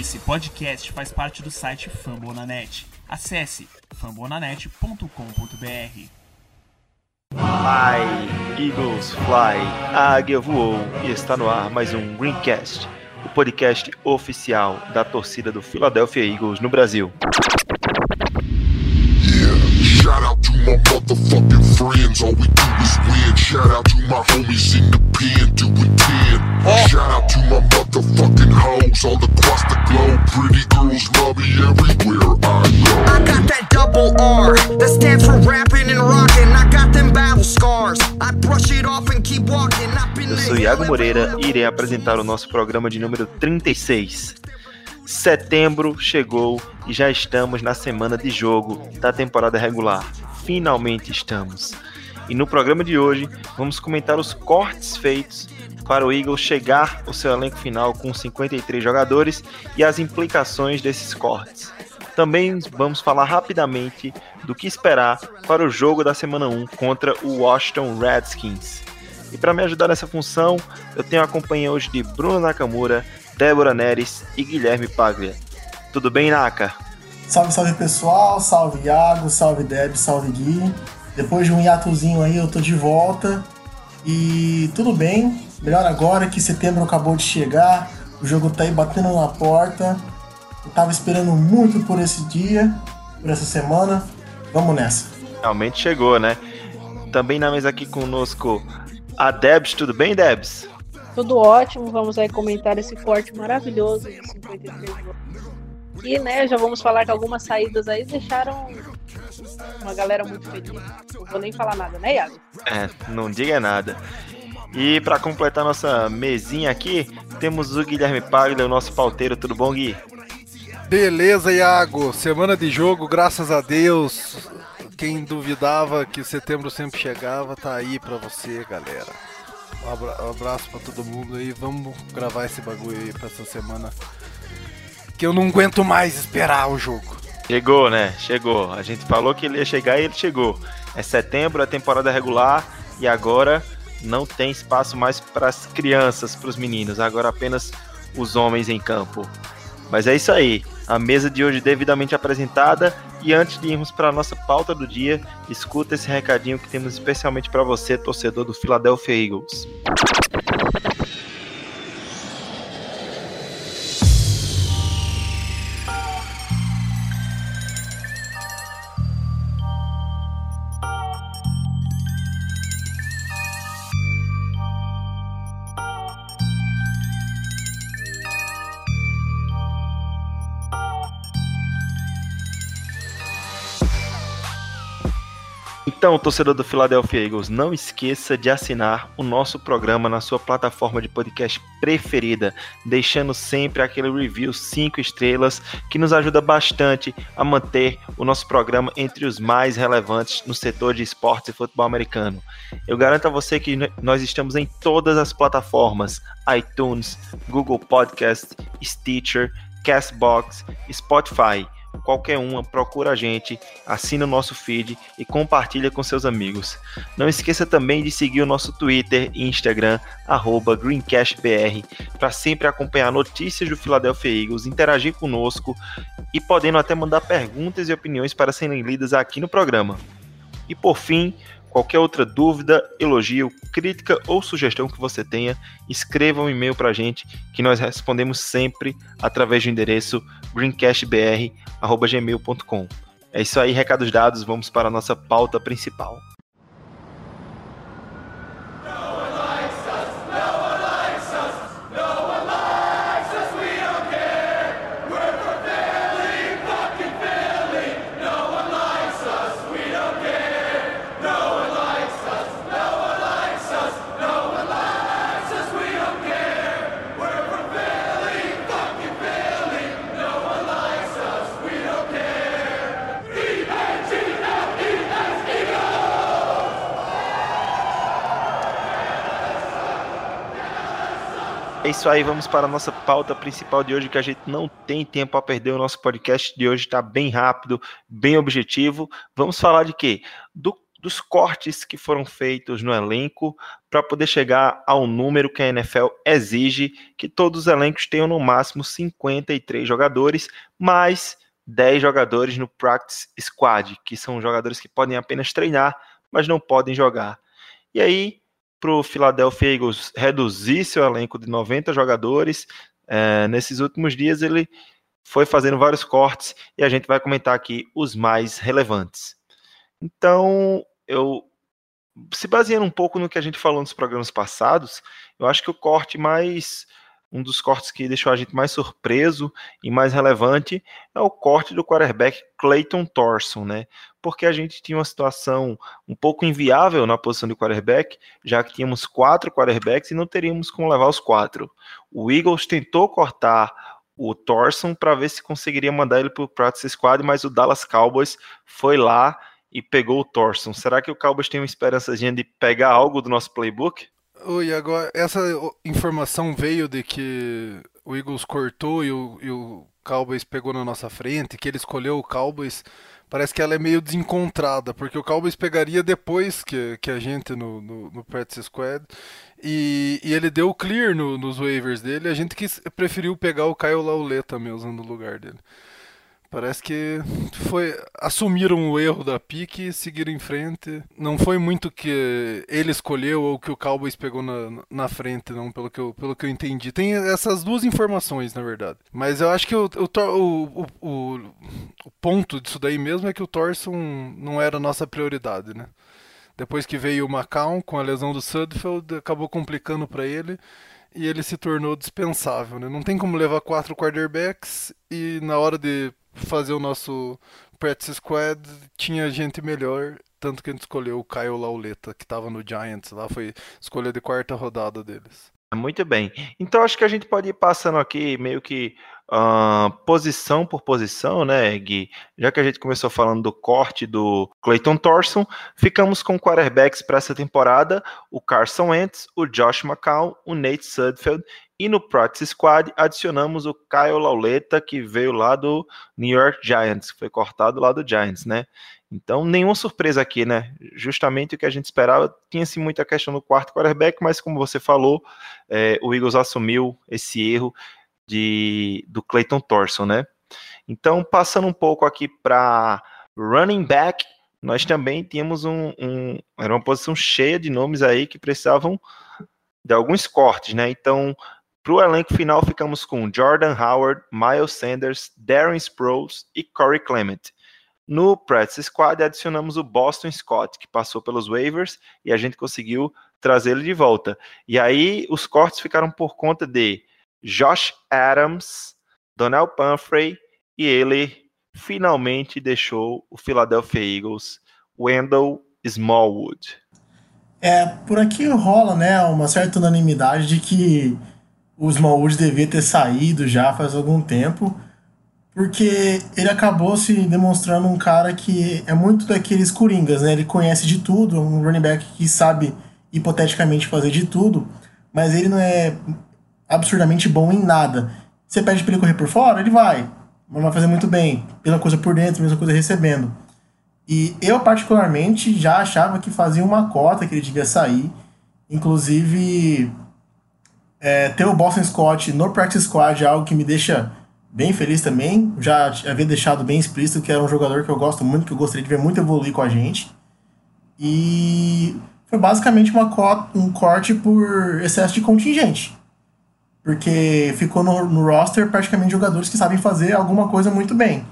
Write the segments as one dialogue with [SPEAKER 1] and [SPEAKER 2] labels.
[SPEAKER 1] Esse podcast faz parte do site Fambonanet. Acesse fambonanet.com.br.
[SPEAKER 2] Fly, Eagles Fly, a águia voou e está no ar mais um Greencast, o podcast oficial da torcida do Philadelphia Eagles no Brasil.
[SPEAKER 3] Shout friends. All we do is win. Shout out to my homies in the pen doing 10. Shout out to my motherfucking hoes all across the globe. Pretty girls love me everywhere I go.
[SPEAKER 4] I got that double R that stands for rapping and rocking. I got them battle scars. I brush it off and keep walking. I've been
[SPEAKER 2] Eu sou Iago Moreira e irei apresentar o nosso programa de número 36. Setembro chegou e já estamos na semana de jogo da temporada regular. Finalmente estamos. E no programa de hoje vamos comentar os cortes feitos para o Eagles chegar ao seu elenco final com 53 jogadores e as implicações desses cortes. Também vamos falar rapidamente do que esperar para o jogo da semana 1 contra o Washington Redskins. E para me ajudar nessa função, eu tenho a companhia hoje de Bruno Nakamura, Débora Neres e Guilherme Paglia. Tudo bem, Naka?
[SPEAKER 5] Salve, salve pessoal, salve Iago, salve Deb, salve Gui. Depois de um hiatozinho aí, eu tô de volta. E tudo bem, melhor agora que setembro acabou de chegar, o jogo tá aí batendo na porta. Eu tava esperando muito por esse dia, por essa semana. Vamos nessa.
[SPEAKER 2] Realmente chegou, né? Também na mesa aqui conosco a Debs. Tudo bem, Debs?
[SPEAKER 6] Tudo ótimo, vamos aí comentar esse corte maravilhoso de 53 jogos. E né, já vamos falar que algumas saídas aí deixaram uma galera muito feliz. Não vou nem falar nada, né, Iago?
[SPEAKER 2] É, não diga nada. E para completar nossa mesinha aqui, temos o Guilherme Paglia, o nosso pauteiro. Tudo bom, Gui?
[SPEAKER 7] Beleza, Iago. Semana de jogo, graças a Deus. Quem duvidava que setembro sempre chegava, tá aí pra você, galera. Um abra- um abraço pra todo mundo aí. Vamos gravar esse bagulho aí pra essa semana. Que eu não aguento mais esperar o jogo.
[SPEAKER 2] Chegou, né? Chegou. A gente falou que ele ia chegar e ele chegou. É setembro, é temporada regular e agora não tem espaço mais para as crianças, para os meninos, agora apenas os homens em campo. Mas é isso aí. A mesa de hoje devidamente apresentada e antes de irmos para a nossa pauta do dia, escuta esse recadinho que temos especialmente para você, torcedor do Philadelphia Eagles. Então, torcedor do Philadelphia Eagles, não esqueça de assinar o nosso programa na sua plataforma de podcast preferida, deixando sempre aquele review 5 estrelas que nos ajuda bastante a manter o nosso programa entre os mais relevantes no setor de esportes e futebol americano. Eu garanto a você que nós estamos em todas as plataformas: iTunes, Google Podcast, Stitcher, Castbox, Spotify qualquer uma, procura a gente, assina o nosso feed e compartilha com seus amigos. Não esqueça também de seguir o nosso Twitter e Instagram, arroba GreencastBR, para sempre acompanhar notícias do Philadelphia Eagles, interagir conosco e podendo até mandar perguntas e opiniões para serem lidas aqui no programa. E por fim, Qualquer outra dúvida, elogio, crítica ou sugestão que você tenha, escreva um e-mail para a gente que nós respondemos sempre através do endereço greencastbr.gmail.com. É isso aí, recados dados, vamos para a nossa pauta principal. É isso aí, vamos para a nossa pauta principal de hoje, que a gente não tem tempo a perder. O nosso podcast de hoje está bem rápido, bem objetivo. Vamos falar de quê? Do dos cortes que foram feitos no elenco para poder chegar ao número que a NFL exige, que todos os elencos tenham no máximo 53 jogadores, mais 10 jogadores no practice squad, que são jogadores que podem apenas treinar, mas não podem jogar. E aí, para o Philadelphia Eagles reduzir seu elenco de 90 jogadores, é, nesses últimos dias ele foi fazendo vários cortes e a gente vai comentar aqui os mais relevantes. Então, eu se baseando um pouco no que a gente falou nos programas passados, eu acho que o corte mais um dos cortes que deixou a gente mais surpreso e mais relevante é o corte do quarterback Clayton Thorson, né? Porque a gente tinha uma situação um pouco inviável na posição de quarterback, já que tínhamos quatro quarterbacks e não teríamos como levar os quatro. O Eagles tentou cortar o Thorson para ver se conseguiria mandar ele para o practice squad, mas o Dallas Cowboys foi lá e pegou o Thorson. Será que o Cowboys tem uma esperança de pegar algo do nosso playbook?
[SPEAKER 7] Oi, agora essa informação veio de que o Eagles cortou e o, e o Cowboys pegou na nossa frente, que ele escolheu o Cowboys. Parece que ela é meio desencontrada, porque o Cowboys pegaria depois que, que a gente no, no, no Squad. E, e ele deu clear no, nos waivers dele. A gente quis, preferiu pegar o Kyle Lauleta mesmo no lugar dele. Parece que foi assumiram o erro da pique e seguiram em frente. Não foi muito que ele escolheu ou que o Cowboys pegou na, na frente, não, pelo que, eu, pelo que eu entendi. Tem essas duas informações, na verdade. Mas eu acho que o, o, o, o ponto disso daí mesmo é que o Thorson não era a nossa prioridade, né? Depois que veio o Macau com a lesão do Sudfeld, acabou complicando para ele e ele se tornou dispensável. Né? Não tem como levar quatro quarterbacks e na hora de fazer o nosso practice squad, tinha gente melhor, tanto que a gente escolheu o Kyle Lauleta, que estava no Giants lá, foi escolha de quarta rodada deles.
[SPEAKER 2] Muito bem. Então acho que a gente pode ir passando aqui meio que uh, posição por posição, né, Gui? Já que a gente começou falando do corte do Clayton Thorson, ficamos com quarterbacks para essa temporada: o Carson Wentz, o Josh McCown, o Nate Sudfeld e no Practice Squad adicionamos o Kyle Lauleta, que veio lá do New York Giants, foi cortado lá do Giants, né? Então, nenhuma surpresa aqui, né? Justamente o que a gente esperava. Tinha-se muita questão no quarto quarterback, mas como você falou, é, o Eagles assumiu esse erro de, do Clayton Thorson, né? Então, passando um pouco aqui para running back, nós também tínhamos um, um, Era uma posição cheia de nomes aí que precisavam de alguns cortes, né? Então, para o elenco final, ficamos com Jordan Howard, Miles Sanders, Darren Sproles e Corey Clement. No practice squad, adicionamos o Boston Scott, que passou pelos waivers e a gente conseguiu trazê-lo de volta. E aí, os cortes ficaram por conta de Josh Adams, Donnell Pumphrey e ele finalmente deixou o Philadelphia Eagles, Wendell Smallwood.
[SPEAKER 5] É, por aqui rola, né, uma certa unanimidade de que o Smallwood devia ter saído já faz algum tempo, porque ele acabou se demonstrando um cara que é muito daqueles coringas, né? Ele conhece de tudo, é um running back que sabe hipoteticamente fazer de tudo, mas ele não é absurdamente bom em nada. Você pede para ele correr por fora, ele vai, mas vai fazer muito bem. Pela coisa por dentro, mesma coisa recebendo. E eu, particularmente, já achava que fazia uma cota que ele devia sair. Inclusive, é, ter o Boston Scott no Practice Squad é algo que me deixa bem feliz também. Já havia deixado bem explícito que era um jogador que eu gosto muito, que eu gostaria de ver muito evoluir com a gente. E foi basicamente uma um corte por excesso de contingente. Porque ficou no, no roster praticamente jogadores que sabem fazer alguma coisa muito bem.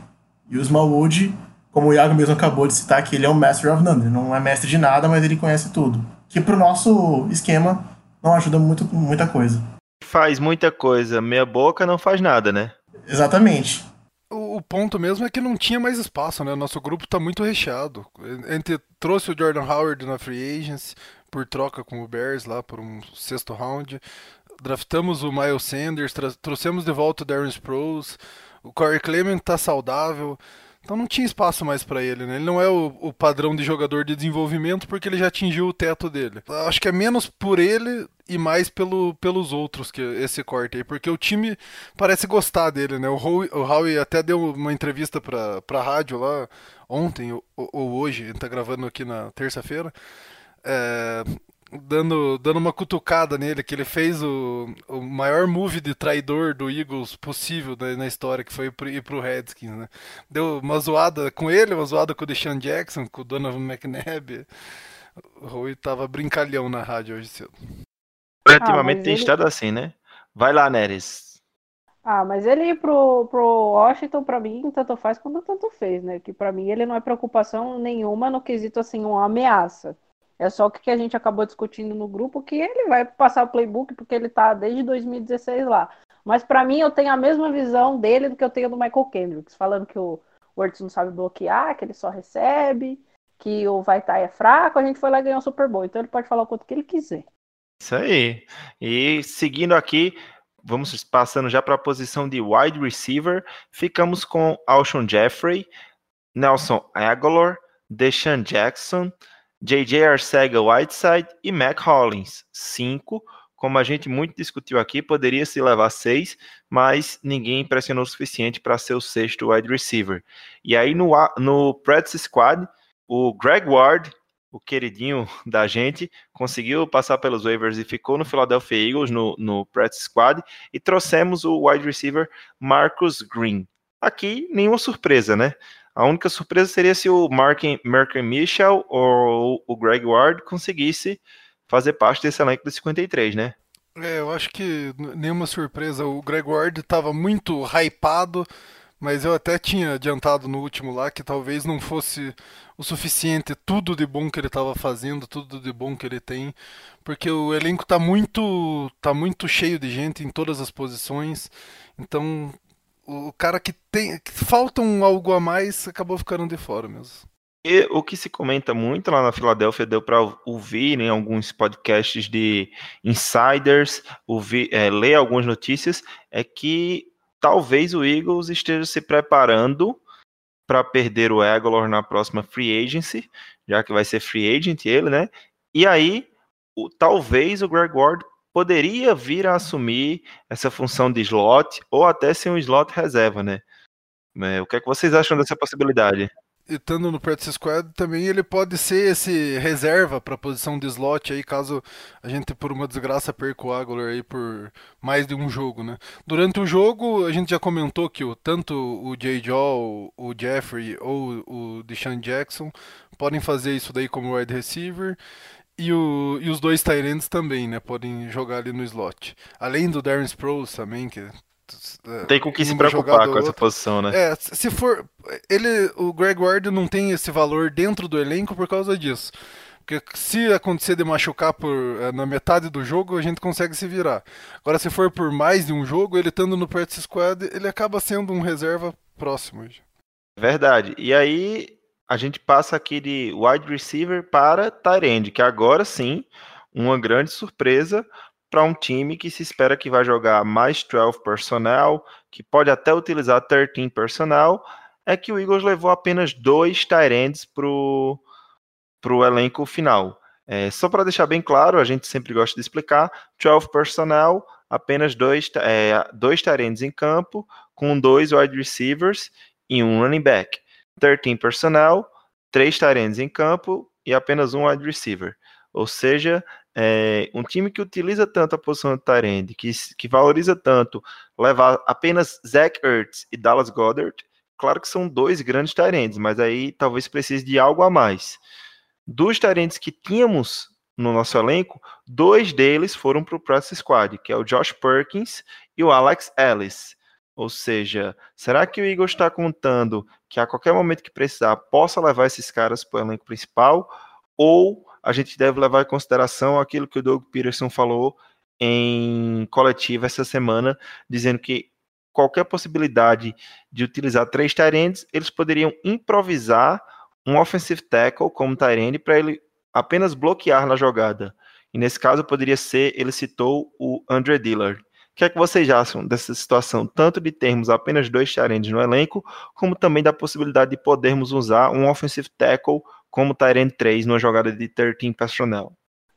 [SPEAKER 5] E o Smallwood, como o Iago mesmo acabou de citar, que ele é um Master of None. Ele não é mestre de nada, mas ele conhece tudo. Que pro nosso esquema não ajuda muito muita coisa.
[SPEAKER 2] Faz muita coisa, meia boca não faz nada, né?
[SPEAKER 5] Exatamente.
[SPEAKER 7] O, o ponto mesmo é que não tinha mais espaço, né? Nosso grupo tá muito recheado. A gente trouxe o Jordan Howard na Free Agents por troca com o Bears lá por um sexto round. Draftamos o Miles Sanders, trouxemos de volta o Darren Sproles. O Corey Clement tá saudável. Então não tinha espaço mais para ele, né? Ele não é o, o, padrão de jogador de desenvolvimento porque ele já atingiu o teto dele. Acho que é menos por ele e mais pelo, pelos outros que esse corte aí, porque o time parece gostar dele, né? O Howie, o Howie até deu uma entrevista pra, pra rádio lá ontem ou, ou hoje, ele tá gravando aqui na terça-feira. É, dando, dando uma cutucada nele, que ele fez o, o maior move de traidor do Eagles possível né, na história, que foi ir pro Redskins, né? Deu uma zoada com ele, uma zoada com o Deshaun Jackson, com o Donovan McNabb. O Rui tava brincalhão na rádio hoje cedo.
[SPEAKER 2] Ultimamente
[SPEAKER 6] Ah,
[SPEAKER 2] tem
[SPEAKER 6] ele-
[SPEAKER 2] estado assim, né? Vai lá, Neres.
[SPEAKER 6] Ah, mas ele ir pro, pro Washington, pra mim, tanto faz quanto tanto fez, né? Que pra mim ele não é preocupação nenhuma no quesito, assim, uma ameaça. É só o que a gente acabou discutindo no grupo, que ele vai passar o playbook, porque ele tá desde 2016 lá. Mas pra mim, eu tenho a mesma visão dele do que eu tenho do Michael Kendricks, falando que o Wurtz não sabe bloquear, que ele só recebe, que o Vaitai é fraco, a gente foi lá e ganhou o Super Bowl. Então ele pode falar o quanto que ele quiser.
[SPEAKER 2] Isso aí. E seguindo aqui, vamos passando já para a posição de wide receiver. Ficamos com Alshon Jeffrey, Nelson Aguilar, Deshaun Jackson, J.J. Arcega-Whiteside e Mac Hollins. Cinco. Como a gente muito discutiu aqui, poderia se levar seis, mas ninguém impressionou o suficiente para ser o sexto wide receiver. E aí no, no practice squad, o Greg Ward, o queridinho da gente, conseguiu passar pelos waivers e ficou no Philadelphia Eagles no, no practice squad e trouxemos o wide receiver Marcus Green. Aqui nenhuma surpresa, né? A única surpresa seria se o Mark, Mark Mitchell ou o Greg Ward conseguisse fazer parte desse elenco do 53, né?
[SPEAKER 7] É, eu acho que nenhuma surpresa. O Greg Ward estava muito hypado, mas eu até tinha adiantado no último lá que talvez não fosse o suficiente tudo de bom que ele estava fazendo, tudo de bom que ele tem, porque o elenco tá muito, tá muito cheio de gente em todas as posições. Então, o cara que tem, que falta um algo a mais acabou ficando de fora mesmo.
[SPEAKER 2] E o que se comenta muito lá na Filadélfia, deu para ouvir em alguns podcasts de insiders, ouvir, é, ler algumas notícias, é que talvez o Eagles esteja se preparando para perder o Aguilar na próxima free agency, já que vai ser free agent ele, né? E aí, o- talvez o Greg Ward poderia vir a assumir essa função de slot ou até ser um slot reserva, né? É, o que é que vocês acham dessa possibilidade?
[SPEAKER 7] Estando no practice squad também ele pode ser esse reserva para a posição de slot aí caso a gente por uma desgraça perca o Aguilar aí por mais de um jogo, né? Durante o jogo a gente já comentou que o, tanto o J. Jaw, o Jeffrey ou o Deshaun Jackson podem fazer isso daí como wide receiver e, o, e os dois Tyrants também, né? Podem jogar ali no slot. Além do Darren Sproles também que é,
[SPEAKER 2] Tem com que se preocupar com essa posição, né?
[SPEAKER 7] É, se for. Ele, o Greg Ward não tem esse valor dentro do elenco por causa disso. Porque se acontecer de machucar por, eh, na metade do jogo, a gente consegue se virar. Agora, se for por mais de um jogo, ele estando no practice squad, ele acaba sendo um reserva próximo.
[SPEAKER 2] Verdade. E aí a gente passa aqui de wide receiver para tight que agora sim, uma grande surpresa para um time que se espera que vai jogar mais 12 personnel, que pode até utilizar 13 personnel, é que o Eagles levou apenas dois tight pro pro elenco final. É, só para deixar bem claro, a gente sempre gosta de explicar, 12 personnel, apenas dois, é, dois em campo, com dois wide receivers e um running back. 13 personnel, três tight ends em campo e apenas um wide receiver. Ou seja, é, um time que utiliza tanto a posição de end, que, que valoriza tanto levar apenas Zach Ertz e Dallas Goddard, claro que são dois grandes ends, mas aí talvez precise de algo a mais. Dos ends que tínhamos no nosso elenco, dois deles foram para o practice squad, que é o Josh Perkins e o Alex Ellis. Ou seja, será que o Eagles está contando que a qualquer momento que precisar possa levar esses caras para o elenco principal? Ou a gente deve levar em consideração aquilo que o Doug Peterson falou em coletiva essa semana, dizendo que qualquer possibilidade de utilizar três Tyrands, eles poderiam improvisar um offensive tackle como Tyrande para ele apenas bloquear na jogada. E nesse caso poderia ser, ele citou o Andre Dillard. Que é que vocês acham dessa situação, tanto de termos apenas dois Tyrands no elenco, como também da possibilidade de podermos usar um offensive tackle como Tyrant 3 numa jogada de 13 personnel?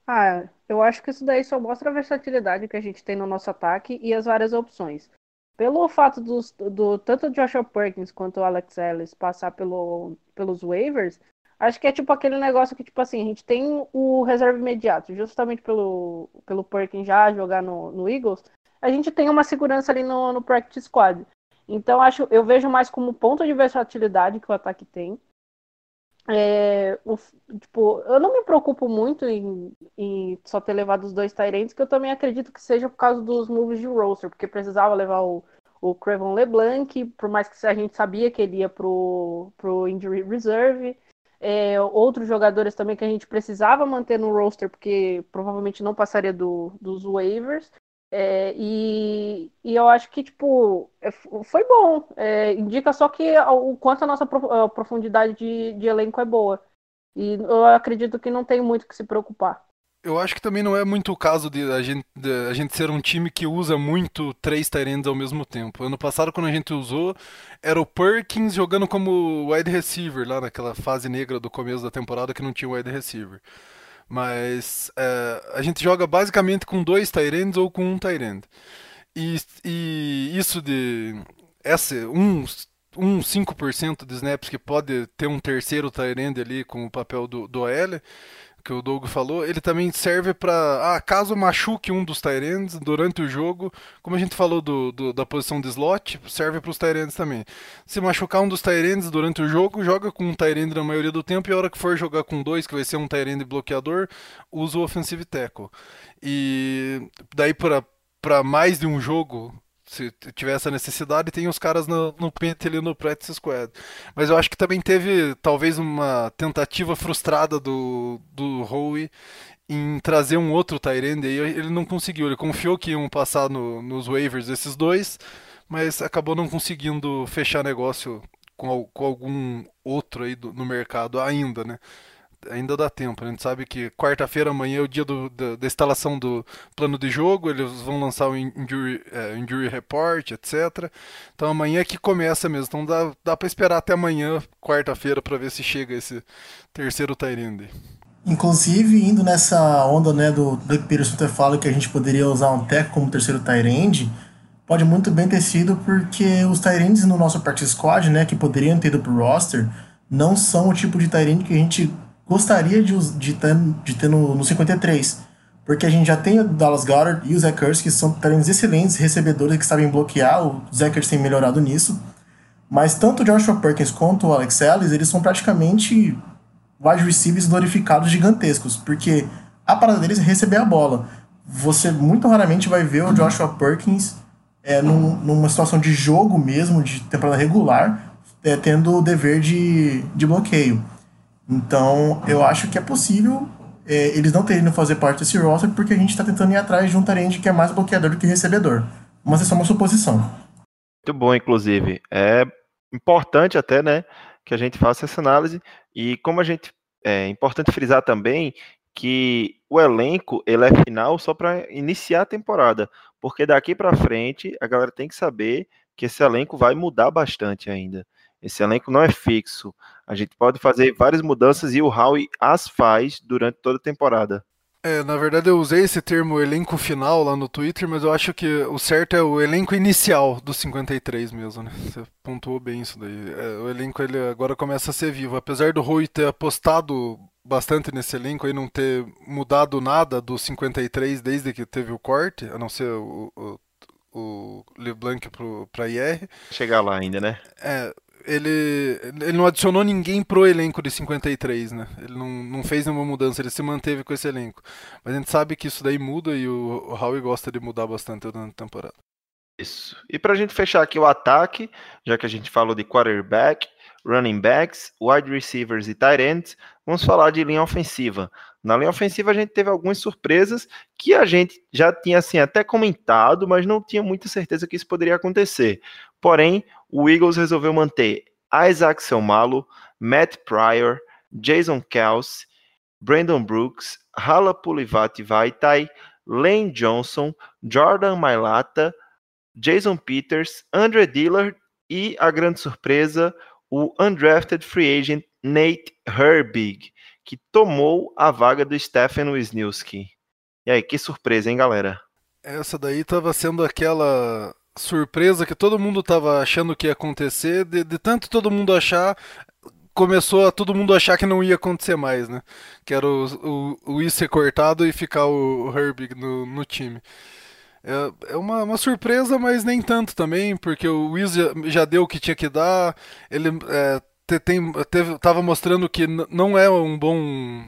[SPEAKER 6] Ah, eu acho que isso daí só mostra a versatilidade que a gente tem no nosso ataque e as várias opções. Pelo fato dos, do tanto Joshua Perkins quanto o Alex Ellis passar pelo, pelos waivers, acho que é tipo aquele negócio que, tipo assim, a gente tem o reserva imediato, justamente pelo, pelo Perkins já jogar no, no Eagles, a gente tem uma segurança ali no, no practice squad. Então acho, eu vejo mais como ponto de versatilidade que o ataque tem. É, o, tipo, eu não me preocupo muito em, em só ter levado os dois Tyrants, que eu também acredito que seja por causa dos moves de roster, porque precisava levar o, o Crevon LeBlanc, por mais que a gente sabia que ele ia pro, pro Injury Reserve. É, outros jogadores também que a gente precisava manter no roster, porque provavelmente não passaria do, dos waivers. É, e, e, eu acho que, tipo, é, foi bom. É, indica só que o quanto a nossa profundidade de, de, elenco é boa. E eu acredito que não tem muito que se preocupar.
[SPEAKER 7] Eu acho que também não é muito o caso de a gente, de a gente ser um time que usa muito três Tyrands ao mesmo tempo. Ano passado, quando a gente usou, era o Perkins jogando como wide receiver, lá naquela fase negra do começo da temporada que não tinha wide receiver. Mas é, a gente joga basicamente com dois Tyrands ou com um Tyrand. E, e isso de essa, um, um 5% de snaps que pode ter um terceiro Tyrand ali com o papel do, do OL que o Doug falou, ele também serve para, ah, caso machuque um dos Tyrands durante o jogo, como a gente falou do, do da posição de slot, serve para os Tyrands também. Se machucar um dos Tyrands durante o jogo, joga com um Tyrand na maioria do tempo e a hora que for jogar com dois, que vai ser um Tyrand bloqueador, usa o Offensive Tackle. E daí para mais de um jogo, se tiver essa necessidade, tem os caras no, no pente ali no practice squad. Mas eu acho que também teve talvez uma tentativa frustrada do, do Howie em trazer um outro Tyrande e ele não conseguiu. Ele confiou que iam passar no, nos waivers esses dois, mas acabou não conseguindo fechar negócio com, com algum outro aí do, no mercado ainda, né? Ainda dá tempo. A gente sabe que quarta-feira, amanhã é o dia do, da, da, instalação do plano de jogo, eles vão lançar o injury, é, injury report, etc. Então amanhã é que começa mesmo. Então dá, dá para esperar até amanhã, quarta-feira, para ver se chega esse terceiro Tyrande.
[SPEAKER 5] Inclusive, indo nessa onda né, do Doug Peterson ter falado que a gente poderia usar um Tech como terceiro Tyrande, pode muito bem ter sido porque os Tyrands no nosso practice squad, né, que poderiam ter ido pro roster, não são o tipo de Tyrande que a gente gostaria de, de ter, de ter no, no 53. Porque a gente já tem o Dallas Goddard e o Zach Ertz, que são talentos excelentes recebedores que sabem bloquear. O Zach Ertz tem melhorado nisso. Mas tanto o Joshua Perkins quanto o Alex Ellis, eles são praticamente wide receivers glorificados gigantescos. Porque a parada deles é receber a bola. Você muito raramente vai ver o Joshua Perkins é, num, numa situação de jogo mesmo, de temporada regular, é, tendo o dever de, de bloqueio. Então, eu acho que é possível é, eles não terem fazer parte desse roster porque a gente está tentando ir atrás de um Tyrande que é mais bloqueador do que recebedor. Mas é só uma suposição.
[SPEAKER 2] Muito bom, inclusive. É importante até, né, que a gente faça essa análise. E como a gente. É importante frisar também que o elenco ele é final só para iniciar a temporada, porque daqui para frente a galera tem que saber que esse elenco vai mudar bastante ainda. Esse elenco não é fixo. A gente pode fazer várias mudanças e o Howie as faz durante toda a temporada.
[SPEAKER 7] É, na verdade eu usei esse termo elenco final lá no Twitter, mas eu acho que o certo é o elenco inicial do 53 mesmo, né? Você pontuou bem isso daí. É, o elenco ele agora começa a ser vivo. Apesar do Rui ter apostado bastante nesse elenco e não ter mudado nada do 53 desde que teve o corte, a não ser o, o, o LeBlanc para IR.
[SPEAKER 2] Chegar lá ainda, né?
[SPEAKER 7] É, ele, ele não adicionou ninguém pro elenco de 53, né? Ele não, não fez nenhuma mudança, ele se manteve com esse elenco. Mas a gente sabe que isso daí muda e o, o Howie gosta de mudar bastante durante a temporada.
[SPEAKER 2] Isso. E pra gente fechar aqui o ataque, já que a gente falou de quarterback, running backs, wide receivers e tight ends, vamos falar de linha ofensiva. Na linha ofensiva a gente teve algumas surpresas que a gente já tinha assim até comentado, mas não tinha muita certeza que isso poderia acontecer. Porém, o Eagles resolveu manter Isaac Selmalo, Matt Pryor, Jason Kelsey, Brandon Brooks, Hala Pulivati Vaitai, Lane Johnson, Jordan Mailata, Jason Peters, Andre Dillard e a grande surpresa, o undrafted free agent Nate Herbig, que tomou a vaga do Stephen Wisniewski. E aí, que surpresa, hein, galera?
[SPEAKER 7] Essa daí estava sendo aquela surpresa que todo mundo estava achando que ia acontecer, de, de, tanto todo mundo achar, começou a todo mundo achar que não ia acontecer mais, né? Que era o, o, o I ser cortado e ficar o, o Herbig no, no time. É, é uma, uma, surpresa, mas nem tanto também, porque o Wiz já, já deu o que tinha que dar, ele é, te, tem, tava mostrando que não é um bom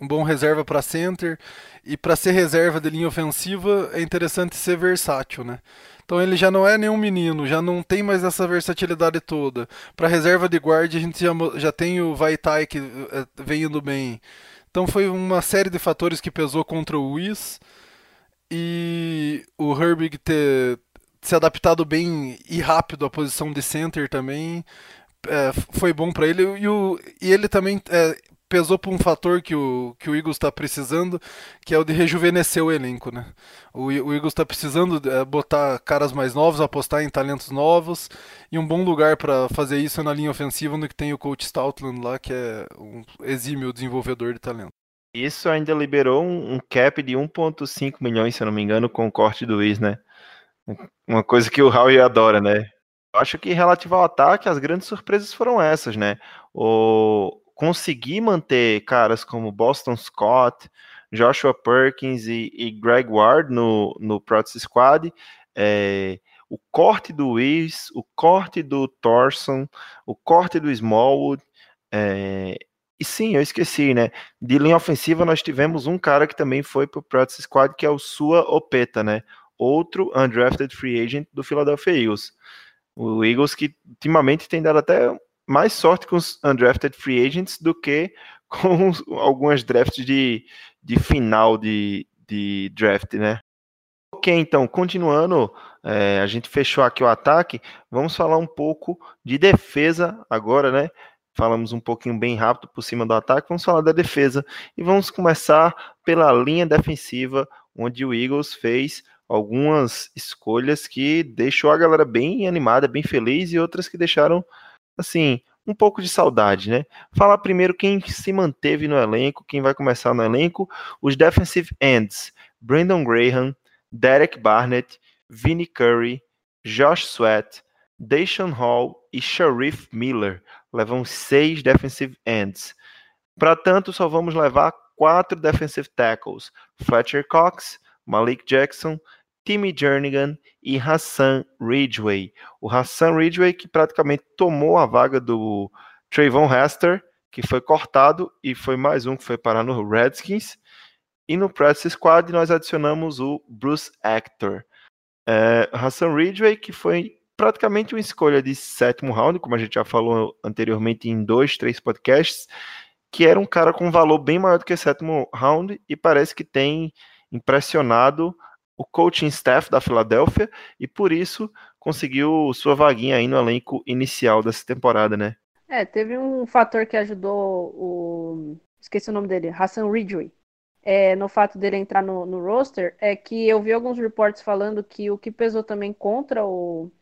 [SPEAKER 7] um bom reserva para center e para ser reserva de linha ofensiva é interessante ser versátil, né? Então ele já não é nenhum menino, já não tem mais essa versatilidade toda. Para reserva de guarda a gente já, já tem o Vaitai que é, vem indo bem. Então foi uma série de fatores que pesou contra o Wiz e o Herbig ter se adaptado bem e rápido à posição de center também é, foi bom para ele e, o, e ele também é, pesou por um fator que o, que o Eagles está precisando, que é o de rejuvenescer o elenco, né? O, o Eagles está precisando é, botar caras mais novos, apostar em talentos novos, e um bom lugar para fazer isso é na linha ofensiva, que tem o coach Stoutland lá, que é um exímio desenvolvedor de talento.
[SPEAKER 2] Isso ainda liberou um, um cap de 1,5 milhões, se eu não me engano, com o corte do Wiz, né? Uma coisa que o Howie adora, né? Acho que relativo ao ataque, as grandes surpresas foram essas, né? O, conseguir manter caras como Boston Scott, Joshua Perkins e, e Greg Ward no, no Practice Squad, é, o corte do Wiz, o corte do Thorson, o corte do Smallwood, é, e sim, eu esqueci, né? De linha ofensiva nós tivemos um cara que também foi pro Practice Squad, que é o Sua Opeta, né? Outro undrafted free agent do Philadelphia Eagles. O Eagles que ultimamente tem dado até mais sorte com os undrafted free agents do que com algumas drafts de, de final de, de draft, né? Ok, então, continuando, é, a gente fechou aqui o ataque, vamos falar um pouco de defesa agora, né? Falamos um pouquinho bem rápido por cima do ataque, vamos falar da defesa e vamos começar pela linha defensiva, onde o Eagles fez algumas escolhas que deixou a galera bem animada, bem feliz e outras que deixaram assim, um pouco de saudade, né? Falar primeiro quem se manteve no elenco, quem vai começar no elenco, os defensive ends, Brandon Graham, Derek Barnett, Vinnie Curry, Josh Sweat, Deshaun Hall e Sharif Miller. Levam seis defensive ends. Para tanto, só vamos levar quatro defensive tackles: Fletcher Cox, Malik Jackson, Timmy Jernigan e Hassan Ridgway. O Hassan Ridgway que praticamente tomou a vaga do Trayvon Hester, que foi cortado e foi mais um que foi parar no Redskins. E no practice squad nós adicionamos o Bruce Actor. É, Hassan Ridgway, que foi praticamente uma escolha de sétimo round, como a gente já falou anteriormente em dois, três podcasts, que era um cara com valor bem maior do que sétimo round e parece que tem impressionado o coaching staff da Filadélfia e por isso conseguiu sua vaguinha aí no elenco inicial dessa temporada, né?
[SPEAKER 6] É, teve um fator que ajudou o. Esqueci o nome dele, Hassan Ridgway. É, no fato dele entrar no, no roster, é que eu vi alguns reportes falando que o que pesou também contra o,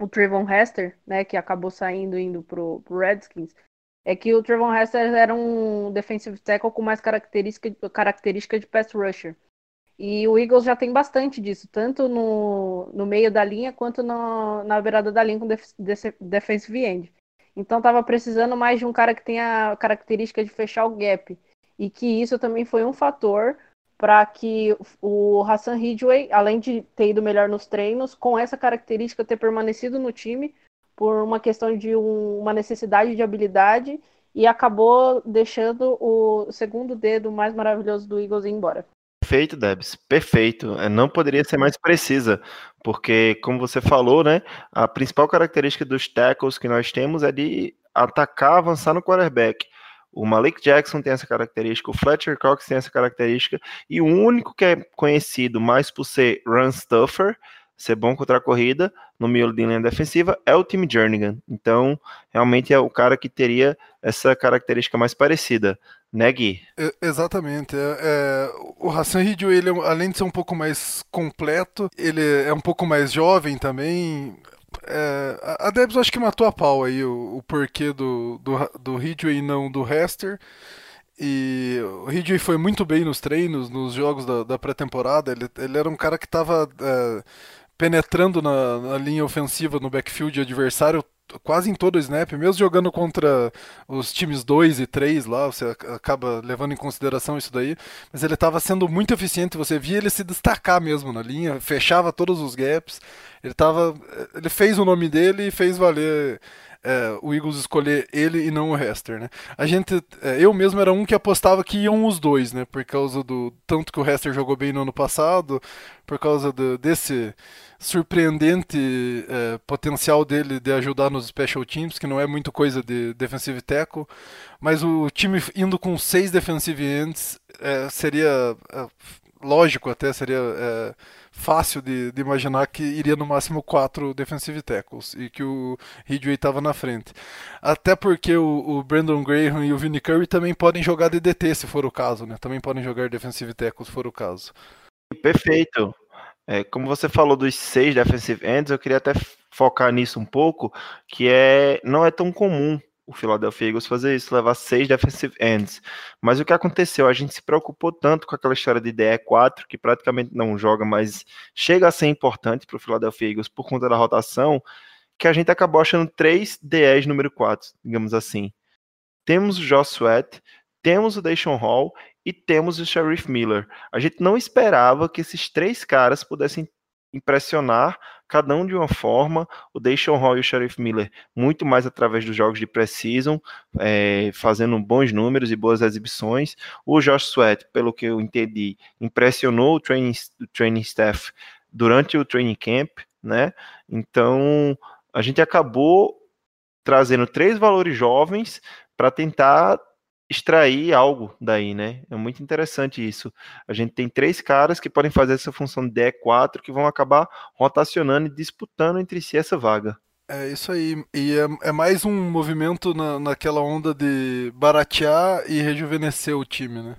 [SPEAKER 6] o Trevon Hester, né, que acabou saindo indo pro, pro Redskins, é que o Trevon Hester era um defensive tackle com mais característica, característica de pass rusher. E o Eagles já tem bastante disso, tanto no, no meio da linha quanto no, na beirada da linha com def, defensive end. Então estava precisando mais de um cara que tenha a característica de fechar o gap. E que isso também foi um fator para que o Hassan Ridgway, além de ter ido melhor nos treinos, com essa característica ter permanecido no time por uma questão de um, uma necessidade de habilidade e acabou deixando o segundo dedo mais maravilhoso do Eagles ir embora.
[SPEAKER 2] Perfeito, Debs, perfeito. É, não poderia ser mais precisa, porque, como você falou, né, a principal característica dos tackles que nós temos é de atacar, avançar no quarterback. O Malik Jackson tem essa característica, o Fletcher Cox tem essa característica, e o único que é conhecido mais por ser run stuffer ser bom contra a corrida, no miolo de linha defensiva, é o Tim Jernigan. Então, realmente é o cara que teria essa característica mais parecida, né, Gui?
[SPEAKER 7] É, exatamente. É, é, o Hassan Ridgway, ele, é além de ser um pouco mais completo, ele é um pouco mais jovem também. É, a Debs acho que matou a pau aí o, o porquê do, do, do e não do Hester. E o Ridgway foi muito bem nos treinos, nos jogos da, da pré-temporada. Ele, ele era um cara que estava é, penetrando na, na, linha ofensiva no backfield adversário quase em todo o snap, mesmo jogando contra os times 2 e 3 lá, você acaba levando em consideração isso daí, mas ele estava sendo muito eficiente, você via ele se destacar mesmo na linha, fechava todos os gaps, ele tava, ele fez o nome dele e fez valer é, o Eagles escolher ele e não o Hester, né? A gente, é, eu mesmo era um que apostava que iam os dois, né? Por causa do tanto que o Hester jogou bem no ano passado, por causa do, desse surpreendente é, potencial dele de ajudar nos special teams, que não é muito coisa de defensive tackle, mas o time indo com seis defensive ends é, seria é, lógico até seria é, fácil de, de, imaginar que iria no máximo quatro defensive tackles e que o Ridgway estava na frente. Até porque o, o, Brandon Graham e o Vinnie Curry também podem jogar DDT se for o caso, né? Também podem jogar defensive tackles se for o caso.
[SPEAKER 2] Perfeito. É, como você falou dos seis defensive ends, eu queria até focar nisso um pouco, que é não é tão comum o Philadelphia Eagles fazer isso, levar seis defensive ends. Mas o que aconteceu? A gente se preocupou tanto com aquela história de DE4, que praticamente não joga, mas chega a ser importante para o Philadelphia Eagles por conta da rotação, que a gente acabou achando três DEs número 4, digamos assim. Temos o Josh Sweat, temos o Deshaun Hall e temos o Sheriff Miller. A gente não esperava que esses três caras pudessem impressionar cada um de uma forma. O Deshaun Hall e o Sheriff Miller muito mais através dos jogos de precision, é, fazendo bons números e boas exibições. O Josh Sweat, pelo que eu entendi, impressionou o training, o training staff durante o training camp, né? Então a gente acabou trazendo três valores jovens para tentar extrair algo daí, né? É muito interessante isso. A gente tem três caras que podem fazer essa função de E4 que vão acabar rotacionando e disputando entre si essa vaga.
[SPEAKER 7] É isso aí. E é, é mais um movimento na, naquela onda de baratear e rejuvenescer o time, né?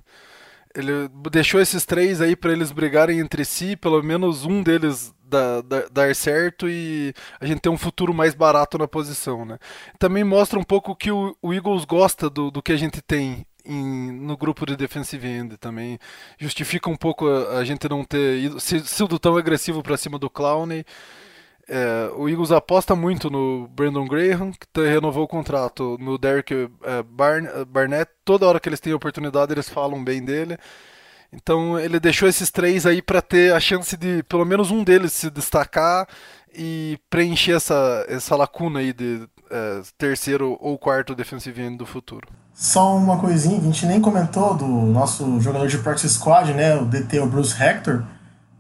[SPEAKER 7] Ele deixou esses três aí para eles brigarem entre si, pelo menos um deles dar, dar, certo e a gente ter um futuro mais barato na posição, né? Também mostra um pouco que o, o Eagles gosta do, do que a gente tem em, no grupo de defensive end também. Justifica um pouco a, a gente não ter ido, sido tão agressivo para cima do Clowney. É, o Eagles aposta muito no Brandon Graham, que renovou o contrato, no Derek é, Barnett. Toda hora que eles têm oportunidade, eles falam bem dele. Então ele deixou esses três aí para ter a chance de pelo menos um deles se destacar e preencher essa, essa lacuna aí de é, terceiro ou quarto defensive end do futuro.
[SPEAKER 5] Só uma coisinha que a gente nem comentou do nosso jogador de practice squad, né, o DT, o Bruce Hector,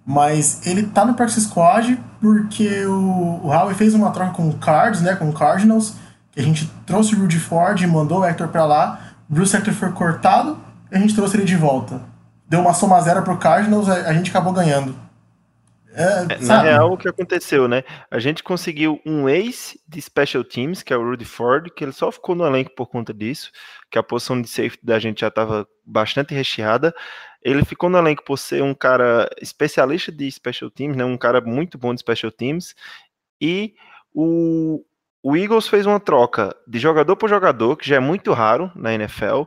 [SPEAKER 5] mas ele tá no practice squad porque o, o Howie fez uma troca com o Cards, né, com o Cardinals, que a gente trouxe o Rudy Ford e mandou o Hector para lá, o Bruce Hector foi cortado e a gente trouxe ele de volta deu uma soma zero pro Cardinals, a, a gente acabou ganhando.
[SPEAKER 2] É, é Na real, o que aconteceu, né? A gente conseguiu um ace de special teams, que é o Rudy Ford, que ele só ficou no elenco por conta disso, que a posição de safety da gente já estava bastante recheada. Ele ficou no elenco por ser um cara especialista de special teams, né? Um cara muito bom de special teams. E o, o Eagles fez uma troca de jogador por jogador, que já é muito raro na NFL.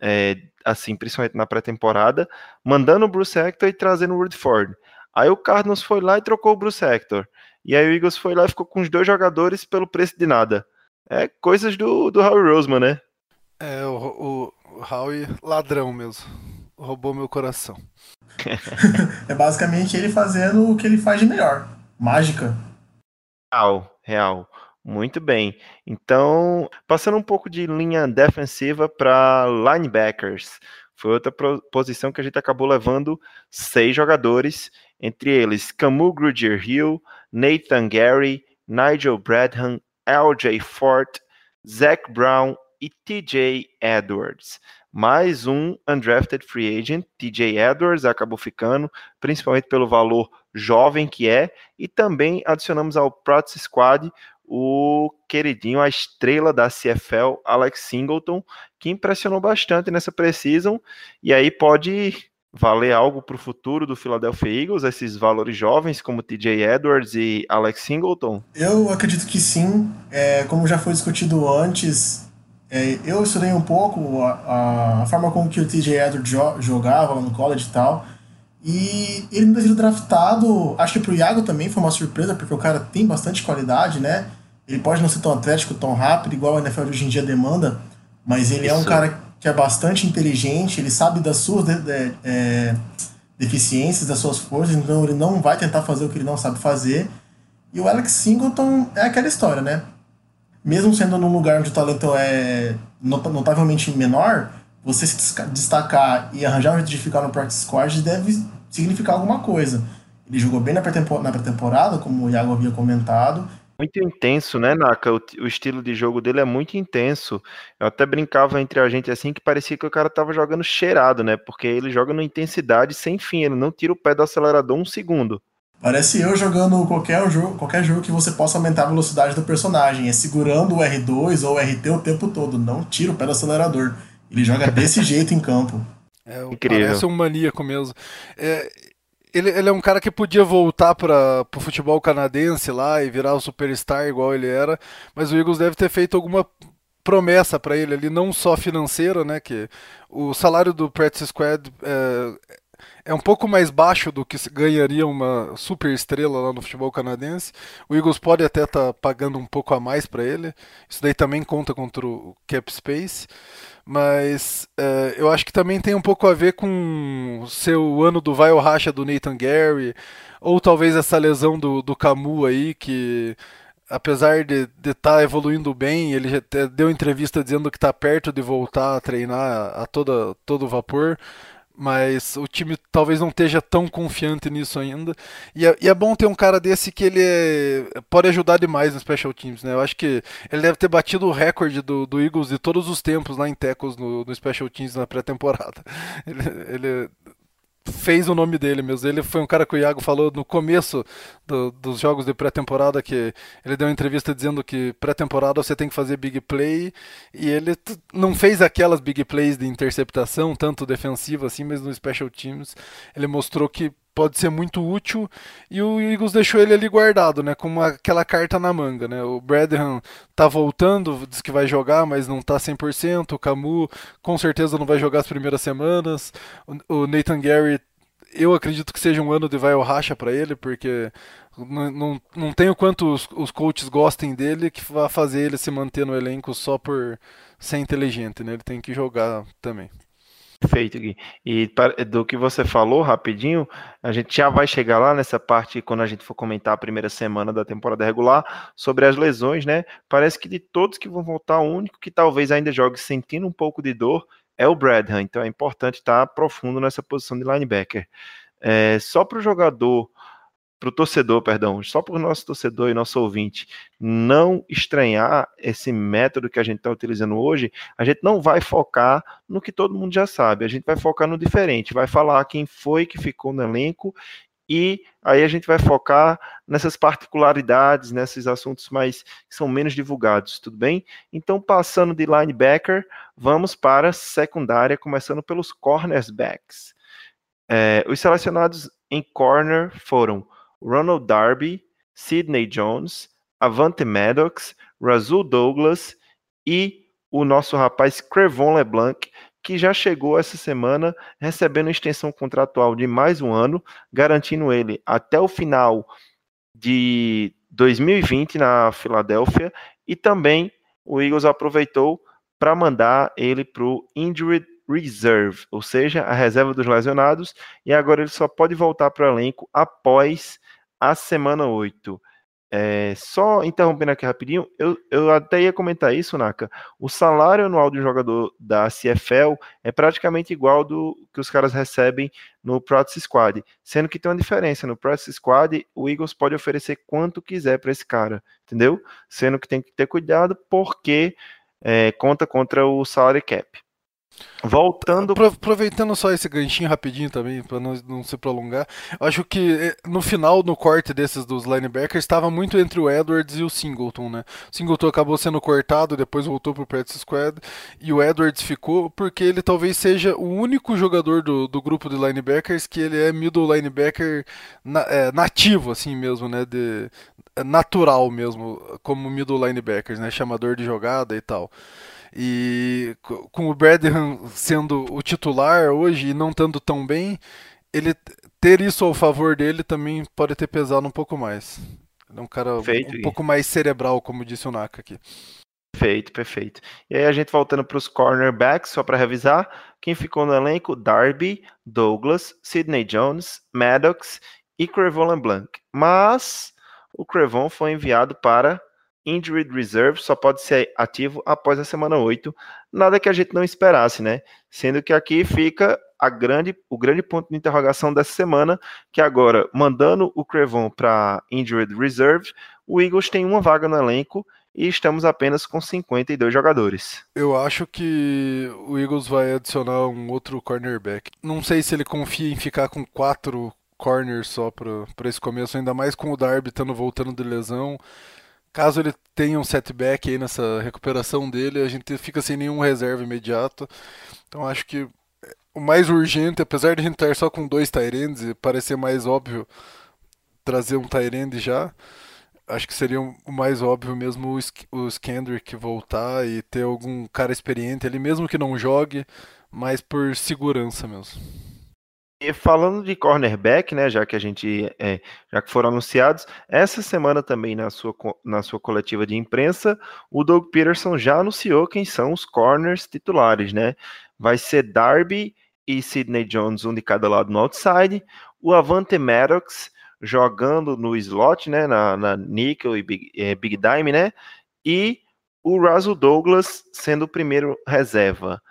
[SPEAKER 2] É, assim, principalmente na pré-temporada, mandando o Bruce Hector e trazendo o Woodford. Aí o Cardinals foi lá e trocou o Bruce Hector. E aí o Eagles foi lá e ficou com os dois jogadores pelo preço de nada. É coisas do, do Howie Roseman, né?
[SPEAKER 7] É, o, o, o Howie ladrão mesmo. Roubou meu coração.
[SPEAKER 5] é basicamente ele fazendo o que ele faz de melhor. Mágica.
[SPEAKER 2] Real, real. Muito bem. Então, passando um pouco de linha defensiva para linebackers. Foi outra posição que a gente acabou levando seis jogadores, entre eles Camu Grugier Hill, Nathan Gary, Nigel Bradham, LJ Fort, Zach Brown e TJ Edwards. Mais um undrafted free agent, TJ Edwards, acabou ficando, principalmente pelo valor jovem que é, e também adicionamos ao Practice Squad o queridinho, a estrela da CFL, Alex Singleton, que impressionou bastante nessa precisão, e aí pode valer algo para o futuro do Philadelphia Eagles, esses valores jovens como TJ Edwards e Alex Singleton?
[SPEAKER 5] Eu acredito que sim. É, como já foi discutido antes, é, eu estudei um pouco a, a, forma como que o TJ Edwards jo jogava no college e tal. E ele não ter sido draftado, acho que pro Iago também foi uma surpresa, porque o cara tem bastante qualidade, né? Ele pode não ser tão atlético, tão rápido, igual a NFL de hoje em dia demanda, mas ele Isso. é um cara que é bastante inteligente, ele sabe das suas de, de, é, deficiências, das suas forças, então ele não vai tentar fazer o que ele não sabe fazer. E o Alex Singleton é aquela história, né? Mesmo sendo num lugar onde o talento é notavelmente menor, você se destacar e arranjar um jeito de ficar no practice squad deve significar alguma coisa. Ele jogou bem na pré-temporada, como o Iago havia comentado,
[SPEAKER 2] muito intenso, né, Naka? O, o, estilo de jogo dele é muito intenso. Eu até brincava entre a gente assim que parecia que o cara tava jogando cheirado, né? Porque ele joga numa intensidade sem fim, ele não tira o pé do acelerador um segundo.
[SPEAKER 5] Parece eu jogando qualquer jogo, qualquer jogo que você possa aumentar a velocidade do personagem. É segurando o R2 ou o RT o tempo todo. Não tira o pé do acelerador. Ele joga desse jeito em campo.
[SPEAKER 7] É, Incrível. Parece um maníaco mesmo. É, ele, ele é um cara que podia voltar para o futebol canadense lá e virar o superstar igual ele era, mas o Eagles deve ter feito alguma promessa para ele ali, não só financeira, né? Que o salário do Practice Squad é, é um pouco mais baixo do que ganharia uma super estrela lá no futebol canadense. O Eagles pode até estar tá pagando um pouco a mais para ele. Isso daí também conta contra o cap space. Mas uh, eu acho que também tem um pouco a ver com o seu ano do vai ou racha do Nathan Gary, ou talvez essa lesão do, do Camus aí, que apesar de estar tá evoluindo bem, ele já deu entrevista dizendo que está perto de voltar a treinar a toda, todo vapor mas o time talvez não esteja tão confiante nisso ainda. E é, e é, bom ter um cara desse que ele é, pode ajudar demais no Special Teams, né? Eu acho que ele deve ter batido o recorde do, do Eagles de todos os tempos lá em Tecos no, no Special Teams na pré-temporada. Ele, ele fez o nome dele mesmo. Ele foi um cara que o Iago falou no começo do, dos jogos de pré-temporada que ele deu uma entrevista dizendo que pré-temporada você tem que fazer big play e ele não fez aquelas big plays de interceptação, tanto defensiva assim, mas no special teams ele mostrou que pode ser muito útil e o Eagles deixou ele ali guardado, né, com uma, aquela carta na manga, né? O Bradham tá voltando, diz que vai jogar, mas não tá 100%, o Camus com certeza não vai jogar as primeiras semanas. O, o Nathan Gary eu acredito que seja um ano de vai ou racha para ele, porque não, não, não tenho quanto os, os coaches gostem dele que vai fazer ele se manter no elenco só por ser inteligente, né? Ele tem que jogar também.
[SPEAKER 2] Perfeito, Gui. E do que você falou rapidinho, a gente já vai chegar lá nessa parte quando a gente for comentar a primeira semana da temporada regular sobre as lesões, né? Parece que de todos que vão voltar, o único que talvez ainda jogue sentindo um pouco de dor é o Bradham. Então é importante estar profundo nessa posição de linebacker. É, só para o jogador para o torcedor, perdão, só para o nosso torcedor e nosso ouvinte não estranhar esse método que a gente está utilizando hoje, a gente não vai focar no que todo mundo já sabe, a gente vai focar no diferente, vai falar quem foi que ficou no elenco e aí a gente vai focar nessas particularidades, nesses assuntos mais que são menos divulgados, tudo bem? Então, passando de linebacker, vamos para secundária, começando pelos cornerbacks. É, os selecionados em corner foram Ronald Darby, Sidney Jones, Avante Maddox, Razul Douglas e o nosso rapaz Crevon LeBlanc, que já chegou essa semana recebendo extensão contratual de mais um ano, garantindo ele até o final de 2020 na Filadélfia. E também o Eagles aproveitou para mandar ele para o Injured Reserve, ou seja, a reserva dos lesionados, e agora ele só pode voltar para o elenco após a semana 8. É, só interrompendo aqui rapidinho, eu, eu até ia comentar isso, Naka. O salário anual de um jogador da CFL é praticamente igual do que os caras recebem no Practice Squad, sendo que tem uma diferença. No Practice Squad, o Eagles pode oferecer quanto quiser para esse cara, entendeu? Sendo que tem que ter cuidado porque é, conta contra o salary cap. Voltando.
[SPEAKER 7] Apro- Aproveitando só esse ganchinho rapidinho também, para não, não se prolongar, acho que eh, no final, no corte desses dos linebackers, estava muito entre o Edwards e o Singleton, né? O Singleton acabou sendo cortado, depois voltou pro practice squad, e o Edwards ficou porque ele talvez seja o único jogador do, do grupo de linebackers que ele é middle linebacker na- é, nativo, assim mesmo, né? De, natural mesmo, como middle linebackers, né? Chamador de jogada e tal. E co- com o Bradham sendo o titular hoje e não estando tão bem, ele ter isso ao favor dele também pode ter pesado um pouco mais. Ele é um cara
[SPEAKER 2] Perfeito,
[SPEAKER 7] um pouco mais cerebral, como disse o Naka aqui.
[SPEAKER 2] Perfeito, perfeito. E aí a gente voltando para os cornerbacks, só para revisar, quem ficou no elenco? Darby, Douglas, Sidney Jones, Maddox e Crevon LeBlanc. Mas o Crevon foi enviado para Injured Reserve, só pode ser ativo após a semana 8. Nada que a gente não esperasse, né? Sendo que aqui fica a grande, o grande ponto de interrogação dessa semana, que agora, mandando o Crevon para Injured Reserve, o Eagles tem uma vaga no elenco e estamos apenas com 52 jogadores.
[SPEAKER 7] Eu acho que o Eagles vai adicionar um outro cornerback. Não sei se ele confia em ficar com quatro corners só para esse começo, ainda mais com o Darby estando voltando de lesão. Caso ele tenha um setback aí nessa recuperação dele, a gente fica sem nenhum reserva imediato. Então acho que o mais urgente, apesar de a gente estar só com dois Tyrands e parecer mais óbvio trazer um Tyrande já, acho que seria o mais óbvio mesmo o Skendrick voltar e ter algum cara experiente ali, mesmo que não jogue, mas por segurança mesmo.
[SPEAKER 2] E falando de cornerback, né, já que a gente, é, já que foram anunciados, essa semana também na sua, na sua coletiva de imprensa, o Doug Peterson já anunciou quem são os corners titulares, né? Vai ser Darby e Sidney Jones, um de cada lado no outside, o Avante Maddox jogando no slot, né, na, na nickel e big, é, big dime, né? E o Russell Douglas sendo o primeiro reserva.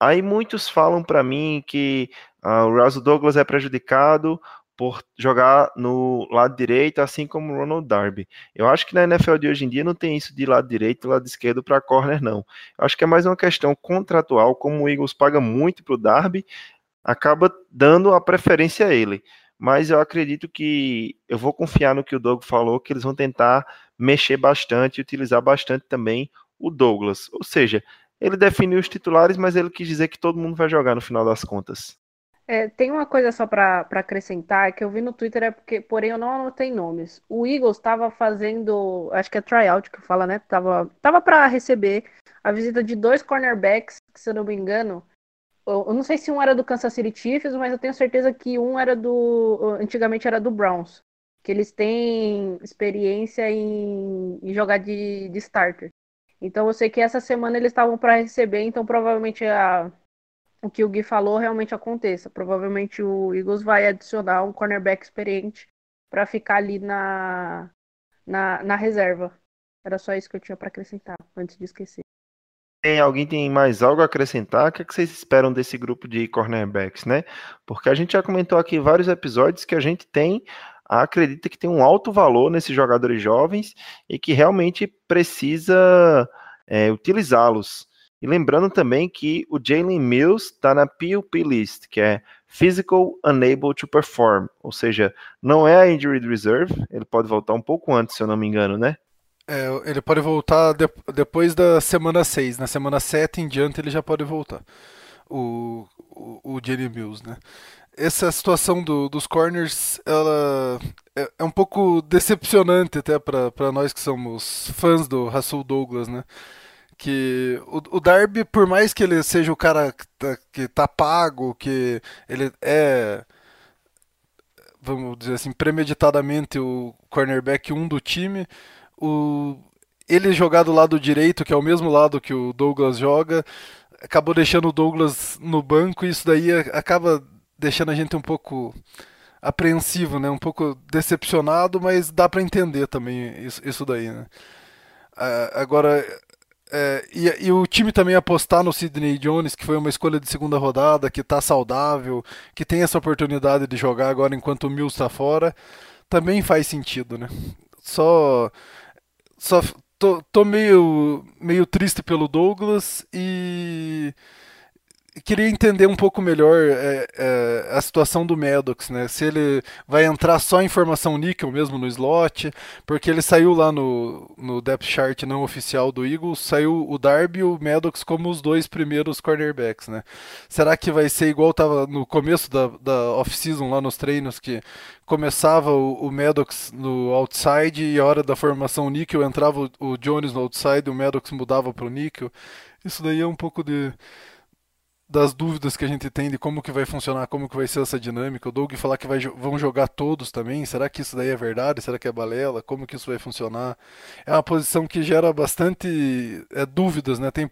[SPEAKER 2] Aí muitos falam para mim que ah, o Russell Douglas é prejudicado por jogar no lado direito, assim como o Ronald Darby. Eu acho que na NFL de hoje em dia não tem isso de lado direito e lado esquerdo para corner, não. Eu acho que é mais uma questão contratual, como o Eagles paga muito para o Darby, acaba dando a preferência a ele. Mas eu acredito que eu vou confiar no que o Doug falou, que eles vão tentar mexer bastante e utilizar bastante também o Douglas. Ou seja, ele definiu os titulares, mas ele quis dizer que todo mundo vai jogar no final das contas.
[SPEAKER 6] É, tem uma coisa só para acrescentar que eu vi no Twitter, é porque, porém, eu não anotei nomes. O Eagles estava fazendo, acho que é tryout que fala, né? Tava, tava para receber a visita de dois cornerbacks, que, se eu não me engano, eu, eu não sei se um era do Kansas City Chiefs, mas eu tenho certeza que um era do, antigamente era do Browns, que eles têm experiência em, em jogar de, de starter. Então eu sei que essa semana eles estavam para receber, então provavelmente a o que o Gui falou realmente aconteça. Provavelmente o Eagles vai adicionar um cornerback experiente para ficar ali na, na, na reserva. Era só isso que eu tinha para acrescentar, antes de esquecer.
[SPEAKER 2] Tem alguém tem mais algo a acrescentar? O que, é que vocês esperam desse grupo de cornerbacks, né? Porque a gente já comentou aqui vários episódios que a gente tem, acredita que tem um alto valor nesses jogadores jovens e que realmente precisa é, utilizá-los. E lembrando também que o Jalen Mills está na PUP list, que é Physical Unable to Perform, ou seja, não é a Injured Reserve, ele pode voltar um pouco antes, se eu não me engano, né?
[SPEAKER 7] É, ele pode voltar de- depois da semana 6. Na semana 7 em diante ele já pode voltar. O, o, o Jalen Mills, né? Essa situação do- dos corners, ela é, é um pouco decepcionante até para nós que somos fãs do Russell Douglas, né? Que o, o Darby, por mais que ele seja o cara que tá, que tá pago, que ele é vamos dizer assim, premeditadamente o cornerback 1 do time, o ele jogar do lado direito, que é o mesmo lado que o Douglas joga, acabou deixando o Douglas no banco e isso daí acaba deixando a gente um pouco apreensivo, né? Um pouco decepcionado, mas dá pra entender também isso, isso daí, né? Agora, é, e, e o time também apostar no Sidney Jones, que foi uma escolha de segunda rodada, que tá saudável, que tem essa oportunidade de jogar agora enquanto o Mills tá fora, também faz sentido, né? Só só tô, tô meio, meio triste pelo Douglas e queria entender um pouco melhor é, é, a situação do Maddox, né? Se ele vai entrar só em formação níquel mesmo no slot, porque ele saiu lá no, no depth chart não oficial do Eagles, saiu o Darby e o Maddox como os dois primeiros cornerbacks, né? Será que vai ser igual estava no começo da, da off-season lá nos treinos, que começava o, o Maddox no outside e a hora da formação níquel entrava o, o Jones no outside e o Maddox mudava para o níquel? Isso daí é um pouco de das dúvidas que a gente tem de como que vai funcionar, como que vai ser essa dinâmica. O Doug falar que vai, vão jogar todos também. Será que isso daí é verdade? Será que é balela? Como que isso vai funcionar? É uma posição que gera bastante é, dúvidas, né? Tem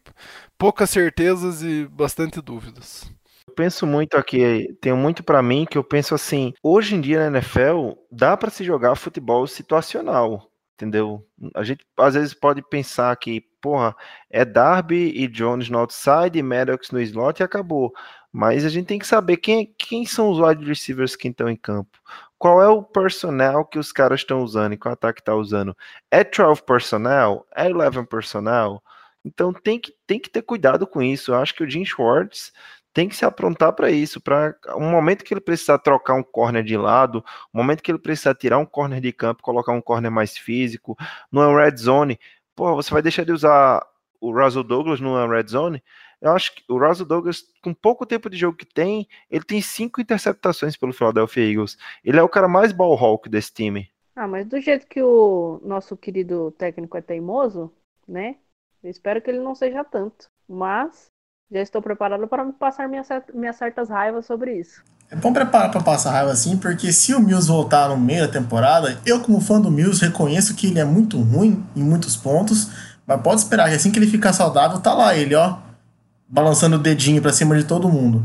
[SPEAKER 7] poucas certezas e bastante dúvidas.
[SPEAKER 2] Eu penso muito aqui, tenho muito para mim que eu penso assim, hoje em dia na NFL dá para se jogar futebol situacional entendeu? A gente às vezes pode pensar que, porra, é Darby e Jones no outside, Maddox no slot e acabou. Mas a gente tem que saber quem, quem são os wide receivers que estão em campo. Qual é o personnel que os caras estão usando e qual ataque está usando? É 12 personnel? É 11 personnel? Então tem que, tem que ter cuidado com isso. Eu acho que o Jim Schwartz tem que se aprontar para isso, para um momento que ele precisar trocar um corner de lado, um momento que ele precisar tirar um corner de campo, colocar um corner mais físico, numa red zone, pô, você vai deixar de usar o Russell Douglas numa red zone? Eu acho que o Russell Douglas, com pouco tempo de jogo que tem, ele tem cinco interceptações pelo Philadelphia Eagles. Ele é o cara mais ball hawk desse time.
[SPEAKER 6] Ah, mas do jeito que o nosso querido técnico é teimoso, né? Eu espero que ele não seja tanto. Mas já estou preparado para passar minhas, minhas certas raivas sobre isso.
[SPEAKER 5] É bom preparar para passar raiva assim, porque se o Mills voltar no meio da temporada, eu, como fã do Mills, reconheço que ele é muito ruim em muitos pontos, mas pode esperar que assim que ele ficar saudável, tá lá ele, ó, balançando o dedinho para cima de todo mundo.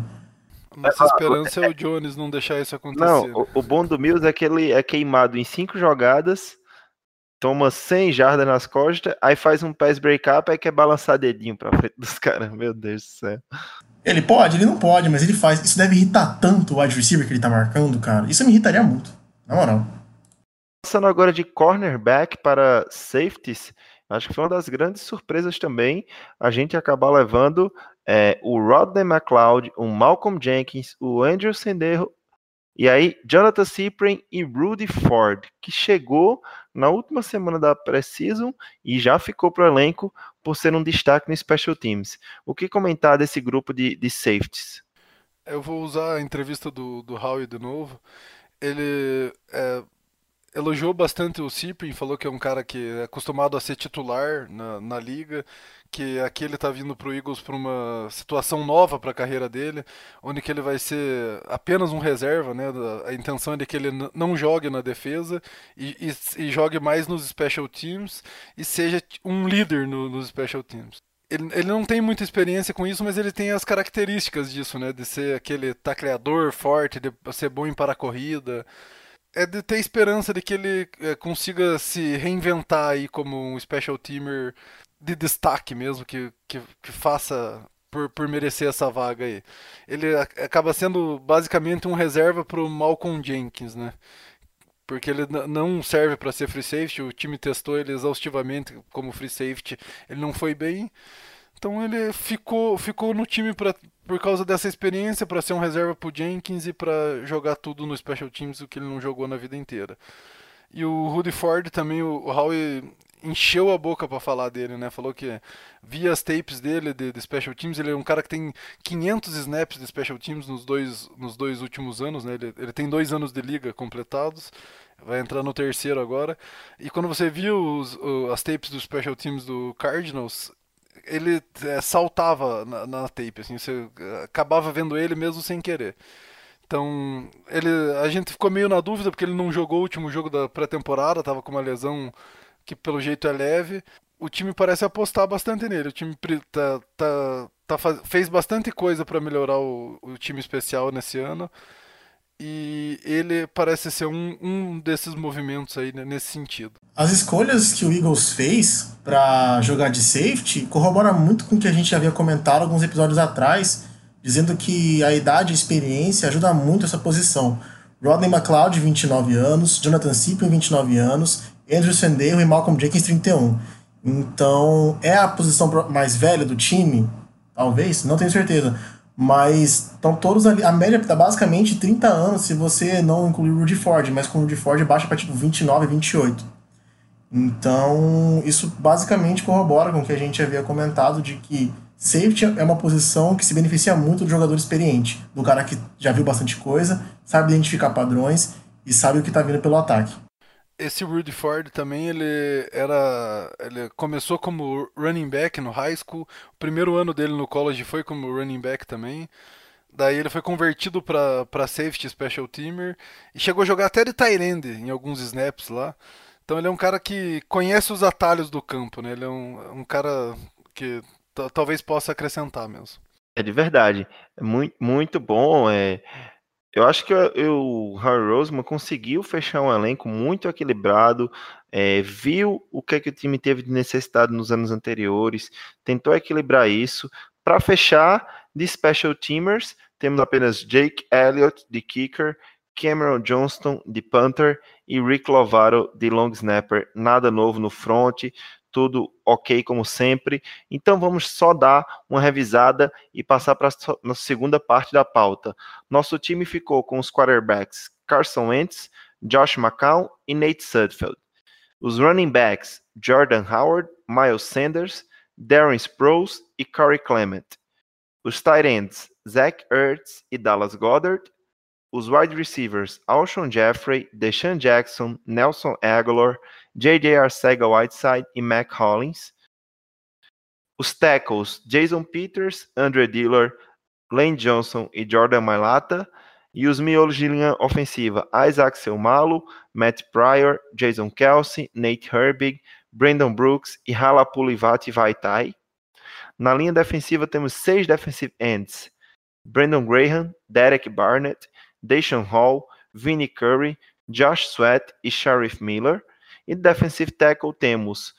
[SPEAKER 7] Nossa esperança é o Jones não deixar isso acontecer.
[SPEAKER 2] Não, o, o bom do Mills é que ele é queimado em cinco jogadas toma 100 jardas nas costas, aí faz um pass break-up, aí quer balançar dedinho pra frente dos caras. Meu Deus do céu.
[SPEAKER 5] Ele pode? Ele não pode, mas ele faz. Isso deve irritar tanto o wide receiver que ele tá marcando, cara. Isso me irritaria muito, na moral.
[SPEAKER 2] Passando agora de cornerback para safeties, acho que foi uma das grandes surpresas também a gente acabar levando é, o Rodney McLeod, o Malcolm Jenkins, o Andrew Senderro e aí, Jonathan Cyprien e Rudy Ford, que chegou na última semana da pré-season e já ficou para o elenco por ser um destaque no Special Teams. O que comentar desse grupo de, de safeties?
[SPEAKER 7] Eu vou usar a entrevista do, do Howie de novo. Ele é, elogiou bastante o Cyprien, falou que é um cara que é acostumado a ser titular na, na liga, que aqui ele está vindo para o Eagles para uma situação nova para a carreira dele, onde que ele vai ser apenas um reserva, né? A intenção é de que ele não jogue na defesa e, e, e jogue mais nos special teams e seja um líder no, nos special teams. Ele, ele, não tem muita experiência com isso, mas ele tem as características disso, né? De ser aquele tacleador forte, de ser bom em para corrida é de ter esperança de que ele é, consiga se reinventar aí como um special teamer de destaque mesmo, que, que, que faça por, por merecer essa vaga aí. Ele acaba sendo basicamente um reserva para o Malcolm Jenkins, né? Porque ele não serve para ser free safety, o time testou ele exaustivamente como free safety, ele não foi bem. Então ele ficou, ficou no time pra, por causa dessa experiência, para ser um reserva pro Jenkins e para jogar tudo no Special Teams, o que ele não jogou na vida inteira. E o Rudy Ford também, o, o Howie encheu a boca para falar dele, né? Falou que via as tapes dele de, de, Special Teams, ele é um cara que tem 500 snaps de Special Teams nos dois, nos dois últimos anos, né? Ele, ele tem dois anos de liga completados, vai entrar no terceiro agora. E quando você viu os, as tapes dos Special Teams do Cardinals, ele é, saltava na, na, tape, assim, você acabava vendo ele mesmo sem querer. Então, ele, a gente ficou meio na dúvida porque ele não jogou o último jogo da pré-temporada, estava com uma lesão que pelo jeito é leve. O time parece apostar bastante nele. O time tá, tá, tá fez bastante coisa para melhorar o, o time especial nesse ano e ele parece ser um, um desses movimentos aí né, nesse sentido.
[SPEAKER 5] As escolhas que o Eagles fez para jogar de safety corroboram muito com o que a gente havia comentado alguns episódios atrás, dizendo que a idade e a experiência ajuda muito essa posição. Rodney McLeod, 29 anos, Jonathan Cyprian, 29 anos, Andrew Sendejo e Malcolm Jenkins, 31. Então, é a posição mais velha do time? Talvez, não tenho certeza Mas estão todos ali. A média tá basicamente 30 anos se você não incluir o Rudy Ford, mas com o Rudy Ford baixa para tipo 29, 28. Então, isso basicamente corrobora com o que a gente havia comentado de que safety é uma posição que se beneficia muito do jogador experiente, do cara que já viu bastante coisa, sabe identificar padrões e sabe o que está vindo pelo ataque.
[SPEAKER 7] Esse Rudy Ford também, ele era. Ele começou como running back no high school. O primeiro ano dele no college foi como running back também. Daí ele foi convertido para safety special teamer e chegou a jogar até de tight em alguns snaps lá. Então ele é um cara que conhece os atalhos do campo, né? Ele é um, um cara que talvez possa acrescentar mesmo.
[SPEAKER 2] É de verdade. Muito, muito bom. É, eu acho que o Harry Roseman conseguiu fechar um elenco muito equilibrado, é, viu o que, é que o time teve de necessidade nos anos anteriores, tentou equilibrar isso. Para fechar, de special teamers, temos apenas Jake Elliott, de kicker, Cameron Johnston, de punter, e Rick Lovato, de long snapper. Nada novo no front, tudo ok como sempre. Então vamos só dar uma revisada e passar para a segunda parte da pauta. Nosso time ficou com os quarterbacks Carson Wentz, Josh McCown e Nate Sudfeld. Os running backs Jordan Howard, Miles Sanders, Darren Sproles e Corey Clement. Os tight ends Zach Ertz e Dallas Goddard. Os wide receivers Alshon Jeffrey, Deshaun Jackson, Nelson Aguilar, J.J. Arcega-Whiteside e Mac Hollins. Os tackles, Jason Peters, Andre Diller, Lane Johnson e Jordan Mailata. E os miolos de linha ofensiva, Isaac Selmalo, Matt Pryor, Jason Kelsey, Nate Herbig, Brandon Brooks e Halapulivati Vaitai. Na linha defensiva temos seis defensive ends, Brandon Graham, Derek Barnett, Deshaun Hall, Vinnie Curry, Josh Sweat e Sheriff Miller. E defensive tackle temos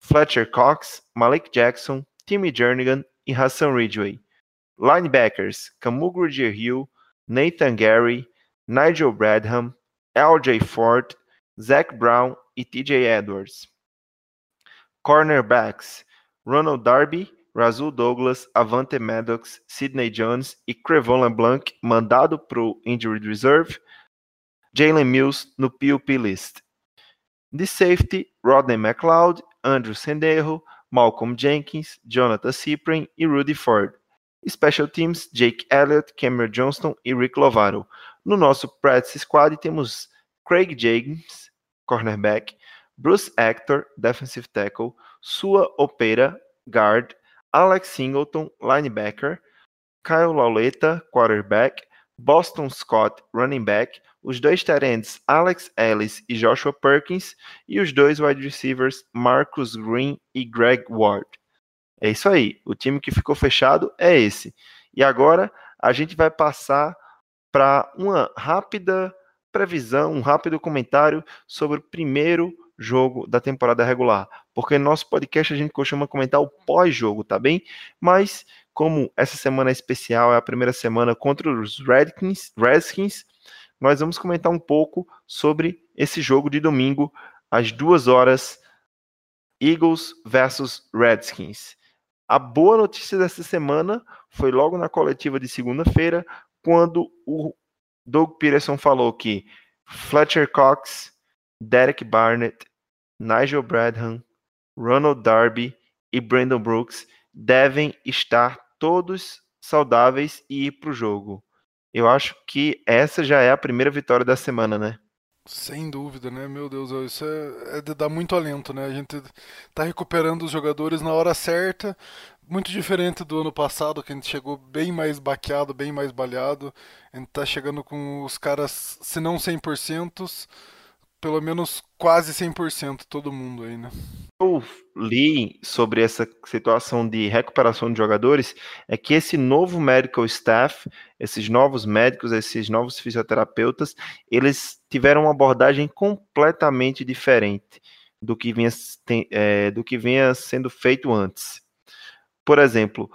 [SPEAKER 2] Fletcher Cox, Malik Jackson, Timmy Jernigan e Hassan Ridgway. Linebackers, Kamugru Hill, Nathan Gary, Nigel Bradham, L.J. Ford, Zach Brown e T.J. Edwards. Cornerbacks, Ronald Darby, Razul Douglas, Avante Maddox, Sidney Jones e Crevon LeBlanc, mandado para o Injured Reserve, Jalen Mills no PUP List. De safety, Rodney McLeod, Andrew Sendejo, Malcolm Jenkins, Jonathan Cyprin e Rudy Ford. Special Teams, Jake Elliott, Cameron Johnston e Rick Lovato. No nosso practice squad temos Craig James, cornerback, Bruce Actor, defensive tackle, Sua Opera, guard, Alex Singleton, linebacker, Kyle Lauleta, quarterback, Boston Scott, running back, os dois terentes Alex Ellis e Joshua Perkins e os dois wide receivers Marcus Green e Greg Ward. É isso aí, o time que ficou fechado é esse. E agora a gente vai passar para uma rápida previsão, um rápido comentário sobre o primeiro jogo da temporada regular, porque no nosso podcast a gente costuma comentar o pós-jogo, tá bem? Mas como essa semana é especial, é a primeira semana contra os Redskins, Redskins nós vamos comentar um pouco sobre esse jogo de domingo, às duas horas, Eagles versus Redskins. A boa notícia dessa semana foi logo na coletiva de segunda-feira, quando o Doug Peterson falou que Fletcher Cox, Derek Barnett, Nigel Bradham, Ronald Darby e Brandon Brooks devem estar todos saudáveis e ir para o jogo eu acho que essa já é a primeira vitória da semana, né?
[SPEAKER 7] Sem dúvida, né? Meu Deus, isso é, é de dar muito alento, né? A gente tá recuperando os jogadores na hora certa, muito diferente do ano passado, que a gente chegou bem mais baqueado, bem mais balhado. A gente tá chegando com os caras, se não 100%, pelo menos quase 100% todo mundo aí, né?
[SPEAKER 2] Eu li sobre essa situação de recuperação de jogadores é que esse novo medical staff, esses novos médicos, esses novos fisioterapeutas, eles tiveram uma abordagem completamente diferente do que vinha, é, do que vinha sendo feito antes. Por exemplo,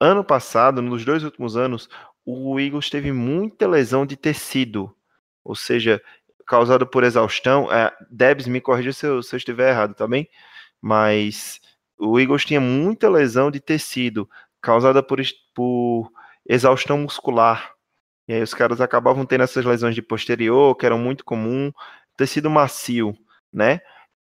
[SPEAKER 2] ano passado, nos dois últimos anos, o Eagles teve muita lesão de tecido, ou seja, causado por exaustão. É, Debs, me corrija se eu, se eu estiver errado, tá bem? Mas o Eagles tinha muita lesão de tecido causada por, por exaustão muscular. E aí os caras acabavam tendo essas lesões de posterior, que eram muito comum, tecido macio, né?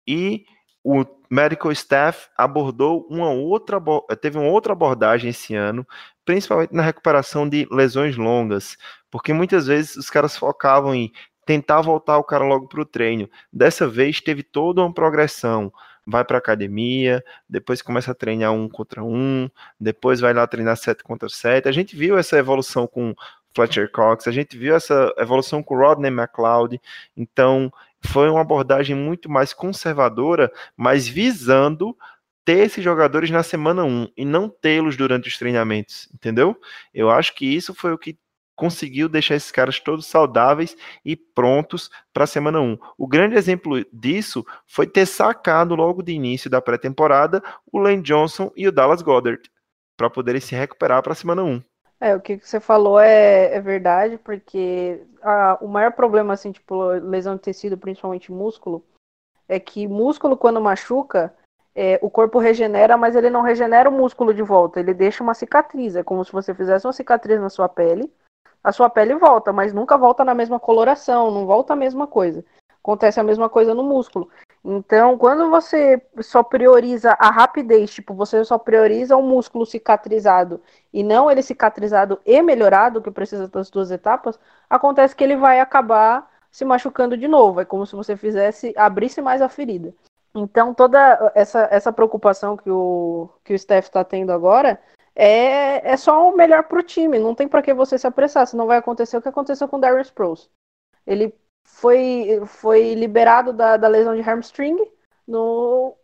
[SPEAKER 2] E o medical staff abordou uma outra, teve uma outra abordagem esse ano, principalmente na recuperação de lesões longas, porque muitas vezes os caras focavam em tentar voltar o cara logo para o treino. Dessa vez teve toda uma progressão. Vai para academia, depois começa a treinar um contra um, depois vai lá treinar sete contra sete. A gente viu essa evolução com Fletcher Cox, a gente viu essa evolução com Rodney McLeod. Então, foi uma abordagem muito mais conservadora, mas visando ter esses jogadores na semana 1 e não tê-los durante os treinamentos, entendeu? Eu acho que isso foi o que conseguiu deixar esses caras todos saudáveis e prontos para a semana 1. O grande exemplo disso foi ter sacado logo de início da pré-temporada o Lane Johnson e o Dallas Goddard para poderem se recuperar para a semana 1.
[SPEAKER 6] É, o que você falou é, é verdade, porque a, o maior problema, assim, tipo, lesão de tecido, principalmente músculo, é que músculo, quando machuca, é, o corpo regenera, mas ele não regenera o músculo de volta, ele deixa uma cicatriz. É como se você fizesse uma cicatriz na sua pele, a sua pele volta, mas nunca volta na mesma coloração, não volta a mesma coisa. Acontece a mesma coisa no músculo. Então, quando você só prioriza a rapidez, tipo, você só prioriza o músculo cicatrizado e não ele cicatrizado e melhorado, que precisa das duas etapas, acontece que ele vai acabar se machucando de novo. É como se você fizesse, abrisse mais a ferida. Então, toda essa, essa preocupação que o, que o Steph está tendo agora é, é só o melhor para o time. Não tem para que você se apressar, senão vai acontecer o que aconteceu com o Darius Sproles. Ele foi, foi liberado da, da lesão de hamstring, no,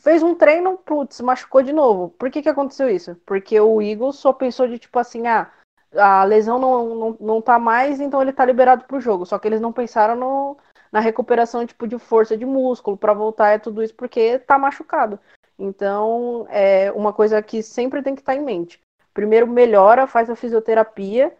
[SPEAKER 6] fez um treino, putz, machucou de novo. Por que, que aconteceu isso? Porque o Eagles só pensou de tipo assim, ah, a lesão não, não, não tá mais, então ele tá liberado pro jogo. Só que eles não pensaram no, na recuperação tipo de força de músculo para voltar é tudo isso porque tá machucado. Então, é uma coisa que sempre tem que estar tá em mente. Primeiro melhora, faz a fisioterapia,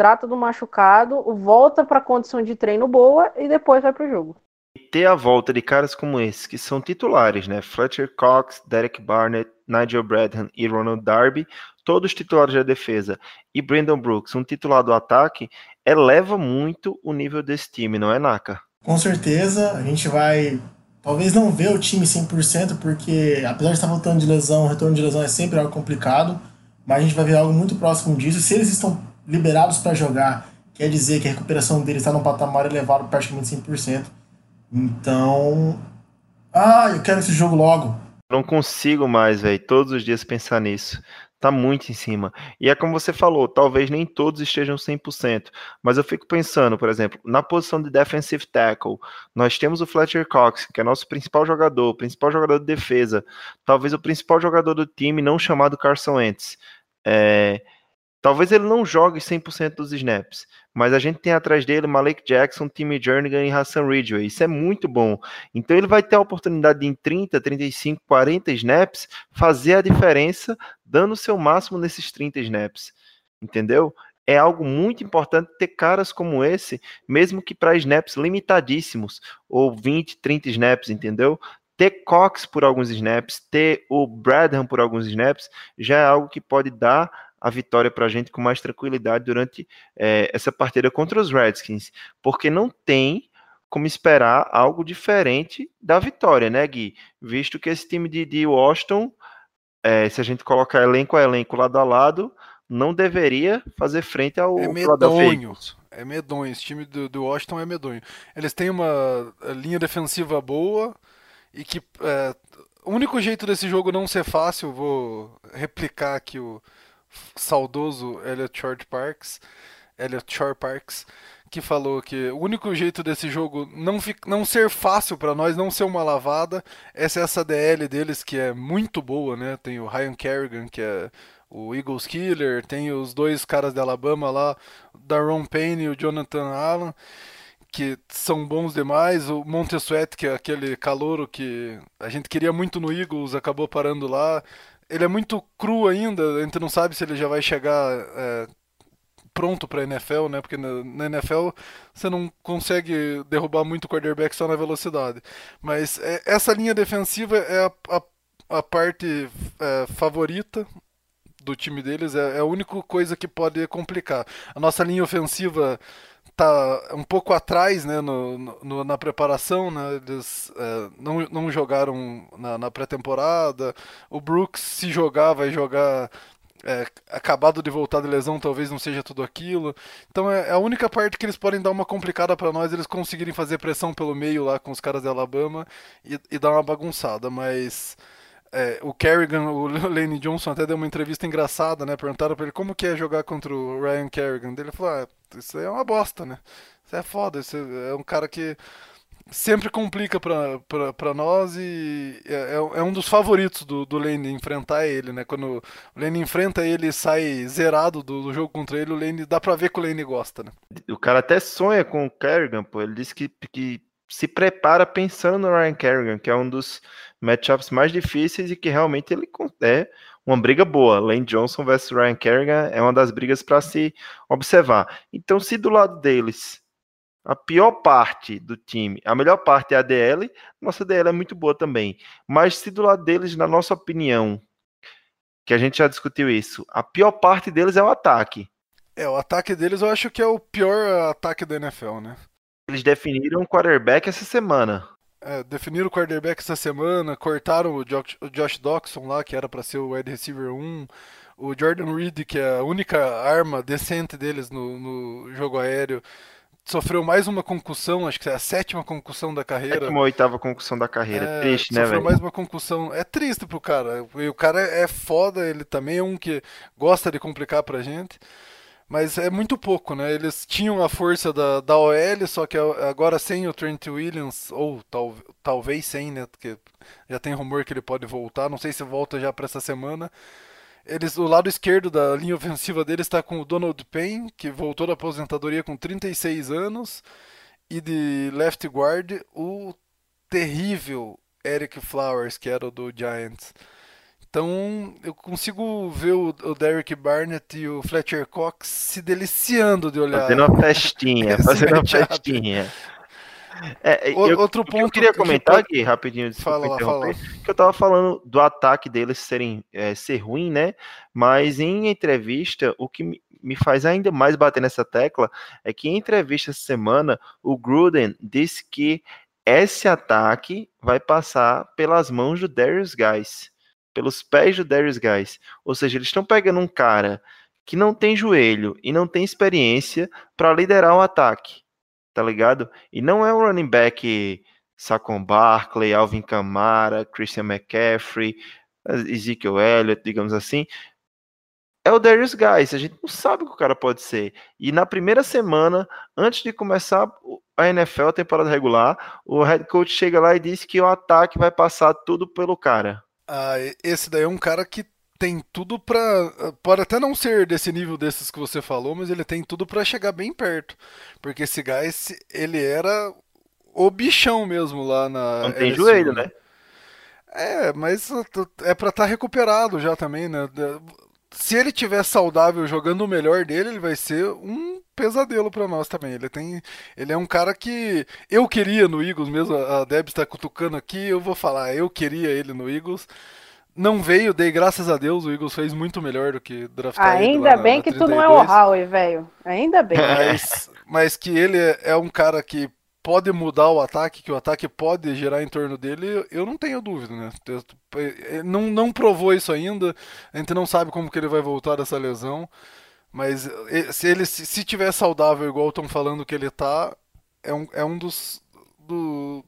[SPEAKER 6] trata do machucado, volta para a condição de treino boa e depois vai para o jogo.
[SPEAKER 2] E ter a volta de caras como esses, que são titulares, né? Fletcher Cox, Derek Barnett, Nigel Bradham e Ronald Darby, todos titulares da defesa, e Brandon Brooks, um titular do ataque, eleva muito o nível desse time, não é, Naka?
[SPEAKER 5] Com certeza, a gente vai Talvez não ver o time 100%, porque apesar de estar voltando de lesão, o retorno de lesão é sempre algo complicado, mas a gente vai ver algo muito próximo disso. Se eles estão liberados para jogar, quer dizer que a recuperação deles está num patamar elevado praticamente 100%. Então, ah, eu quero esse jogo logo.
[SPEAKER 2] Não consigo mais, velho, todos os dias pensar nisso tá muito em cima. E é como você falou, talvez nem todos estejam 100%, mas eu fico pensando, por exemplo, na posição de defensive tackle, nós temos o Fletcher Cox, que é nosso principal jogador, principal jogador de defesa, talvez o principal jogador do time, não chamado Carson Wentz. É, Talvez ele não jogue 100% dos snaps, mas a gente tem atrás dele Malik Jackson, Timmy Jernigan e Hassan Ridgway. Isso é muito bom. Então ele vai ter a oportunidade de, em 30, 35, 40 snaps fazer a diferença, dando o seu máximo nesses 30 snaps. Entendeu? É algo muito importante ter caras como esse, mesmo que para snaps limitadíssimos, ou 20, 30 snaps, entendeu? ter Cox por alguns snaps, ter o Bradham por alguns snaps, já é algo que pode dar a vitória para a gente com mais tranquilidade durante é, essa partida contra os Redskins, porque não tem como esperar algo diferente da vitória, né, Gui? Visto que esse time de, de Washington, é, se a gente colocar elenco a elenco lado a lado, não deveria fazer frente ao
[SPEAKER 7] é medonho. É medonho, esse time do, do Washington é medonho. Eles têm uma linha defensiva boa e que é, o único jeito desse jogo não ser fácil, vou replicar aqui o, saudoso Elliot Short Parks, Elliot Short Parks, que falou que o único jeito desse jogo não, não ser fácil para nós, não ser uma lavada, é ser essa DL deles que é muito boa, né? Tem o Ryan Kerrigan, que é o Eagles Killer, tem os dois caras da Alabama lá, Daron Payne e o Jonathan Allen, que são bons demais. O Montesuet, que é aquele calouro que a gente queria muito no Eagles, acabou parando lá ele é muito cru ainda, a gente não sabe se ele já vai chegar é, pronto para NFL, né? Porque na, NFL você não consegue derrubar muito o quarterback só na velocidade. Mas é, essa linha defensiva é a, a, a parte é, favorita do time deles é, é a única coisa que pode complicar. A nossa linha ofensiva tá um pouco atrás né, no, no na preparação, né, eles é, não, não jogaram na, na pré-temporada. O Brooks, se jogar, vai jogar é, acabado de voltar de lesão, talvez não seja tudo aquilo. Então é, é a única parte que eles podem dar uma complicada para nós, eles conseguirem fazer pressão pelo meio lá com os caras de Alabama e, e dar uma bagunçada, mas é, o Kerrigan, o Lane Johnson até deu uma entrevista engraçada, né? Perguntaram pra ele como que é jogar contra o Ryan Kerrigan. Ele falou, ah, isso é uma bosta, né? Isso é foda, isso é um cara que sempre complica pra, pra, pra nós e é, é, é um dos favoritos do, do Lane enfrentar ele, né? Quando o Lane enfrenta ele e sai zerado do, do, jogo contra ele, o Lane dá pra ver que o Lane gosta, né?
[SPEAKER 2] O cara até sonha com o Kerrigan, pô. Ele disse que, que se prepara pensando no Ryan Kerrigan, que é um dos matchups mais difíceis e que realmente ele é uma briga boa. Lane Johnson versus Ryan Kerrigan é uma das brigas para se observar. Então, se do lado deles a pior parte do time, a melhor parte é a DL, nossa DL é muito boa também. Mas se do lado deles, na nossa opinião, que a gente já discutiu isso, a pior parte deles é o ataque.
[SPEAKER 7] É, o ataque deles eu acho que é o pior ataque da NFL, né?
[SPEAKER 2] Eles definiram o quarterback essa semana.
[SPEAKER 7] É, definiram o quarterback essa semana, cortaram o Josh, o Josh lá, que era para ser o wide receiver 1. O Jordan Reed, que é a única arma decente deles no, no jogo aéreo, sofreu mais uma concussão, acho que é a sétima concussão da carreira.
[SPEAKER 2] Sétima ou oitava concussão da carreira. É, triste, né,
[SPEAKER 7] velho? Sofreu mais
[SPEAKER 2] uma
[SPEAKER 7] concussão. É triste pro cara. E o cara é foda, ele também é um que gosta de complicar pra gente. Mas é muito pouco, né? Eles tinham a força da, da OL, só que agora sem o Trent Williams, ou tal, talvez sem, né? Porque já tem rumor que ele pode voltar. Não sei se volta já para essa semana. Eles, o lado esquerdo da linha ofensiva deles está com o Donald Payne, que voltou da aposentadoria com 36 anos, e de left guard o terrível Eric Flowers, que era o do Giants. Então eu consigo ver o, o Derek Barnett e o Fletcher Cox se deliciando de olhar.
[SPEAKER 2] Fazendo uma festinha, fazendo uma festinha. É, eu,
[SPEAKER 7] Outro ponto.
[SPEAKER 2] eu queria comentar aqui rapidinho,
[SPEAKER 7] fala lá, fala.
[SPEAKER 2] que eu tava falando do ataque deles serem é, ser ruim, né? Mas em entrevista, o que me faz ainda mais bater nessa tecla é que em entrevista essa semana, o Gruden disse que esse ataque vai passar pelas mãos do Darius Guys, pelos pés do Darius Guys. Ou seja, eles estão pegando um cara que não tem joelho e não tem experiência para liderar o ataque tá ligado? E não é um running back Saquon Barkley, Alvin Kamara, Christian McCaffrey, Ezekiel Elliott, digamos assim. É o Darius Guys, a gente não sabe o que o cara pode ser. E na primeira semana, antes de começar a NFL, a temporada regular, o head coach chega lá e diz que o ataque vai passar tudo pelo cara.
[SPEAKER 7] Ah, esse daí é um cara que tem tudo para pode até não ser desse nível desses que você falou, mas ele tem tudo para chegar bem perto, porque esse gás ele era o bichão mesmo lá na
[SPEAKER 2] Não tem LSU, joelho, né?
[SPEAKER 7] É, mas é para estar tá recuperado já também, né? Se ele tiver saudável jogando o melhor dele, ele vai ser um pesadelo para nós também. Ele tem, ele é um cara que eu queria no Eagles mesmo. A Deb está cutucando aqui, eu vou falar, eu queria ele no Eagles não veio, dei graças a Deus, o Eagles fez muito melhor do que draftar
[SPEAKER 6] Ainda
[SPEAKER 7] ele
[SPEAKER 6] bem
[SPEAKER 7] na,
[SPEAKER 6] que tu não é o Howie, velho. Ainda bem.
[SPEAKER 7] Mas, mas que ele é um cara que pode mudar o ataque, que o ataque pode gerar em torno dele, eu não tenho dúvida, né? Não, não provou isso ainda, a gente não sabe como que ele vai voltar dessa lesão, mas se ele se tiver saudável, igual estão falando que ele tá, é um, é um dos, do,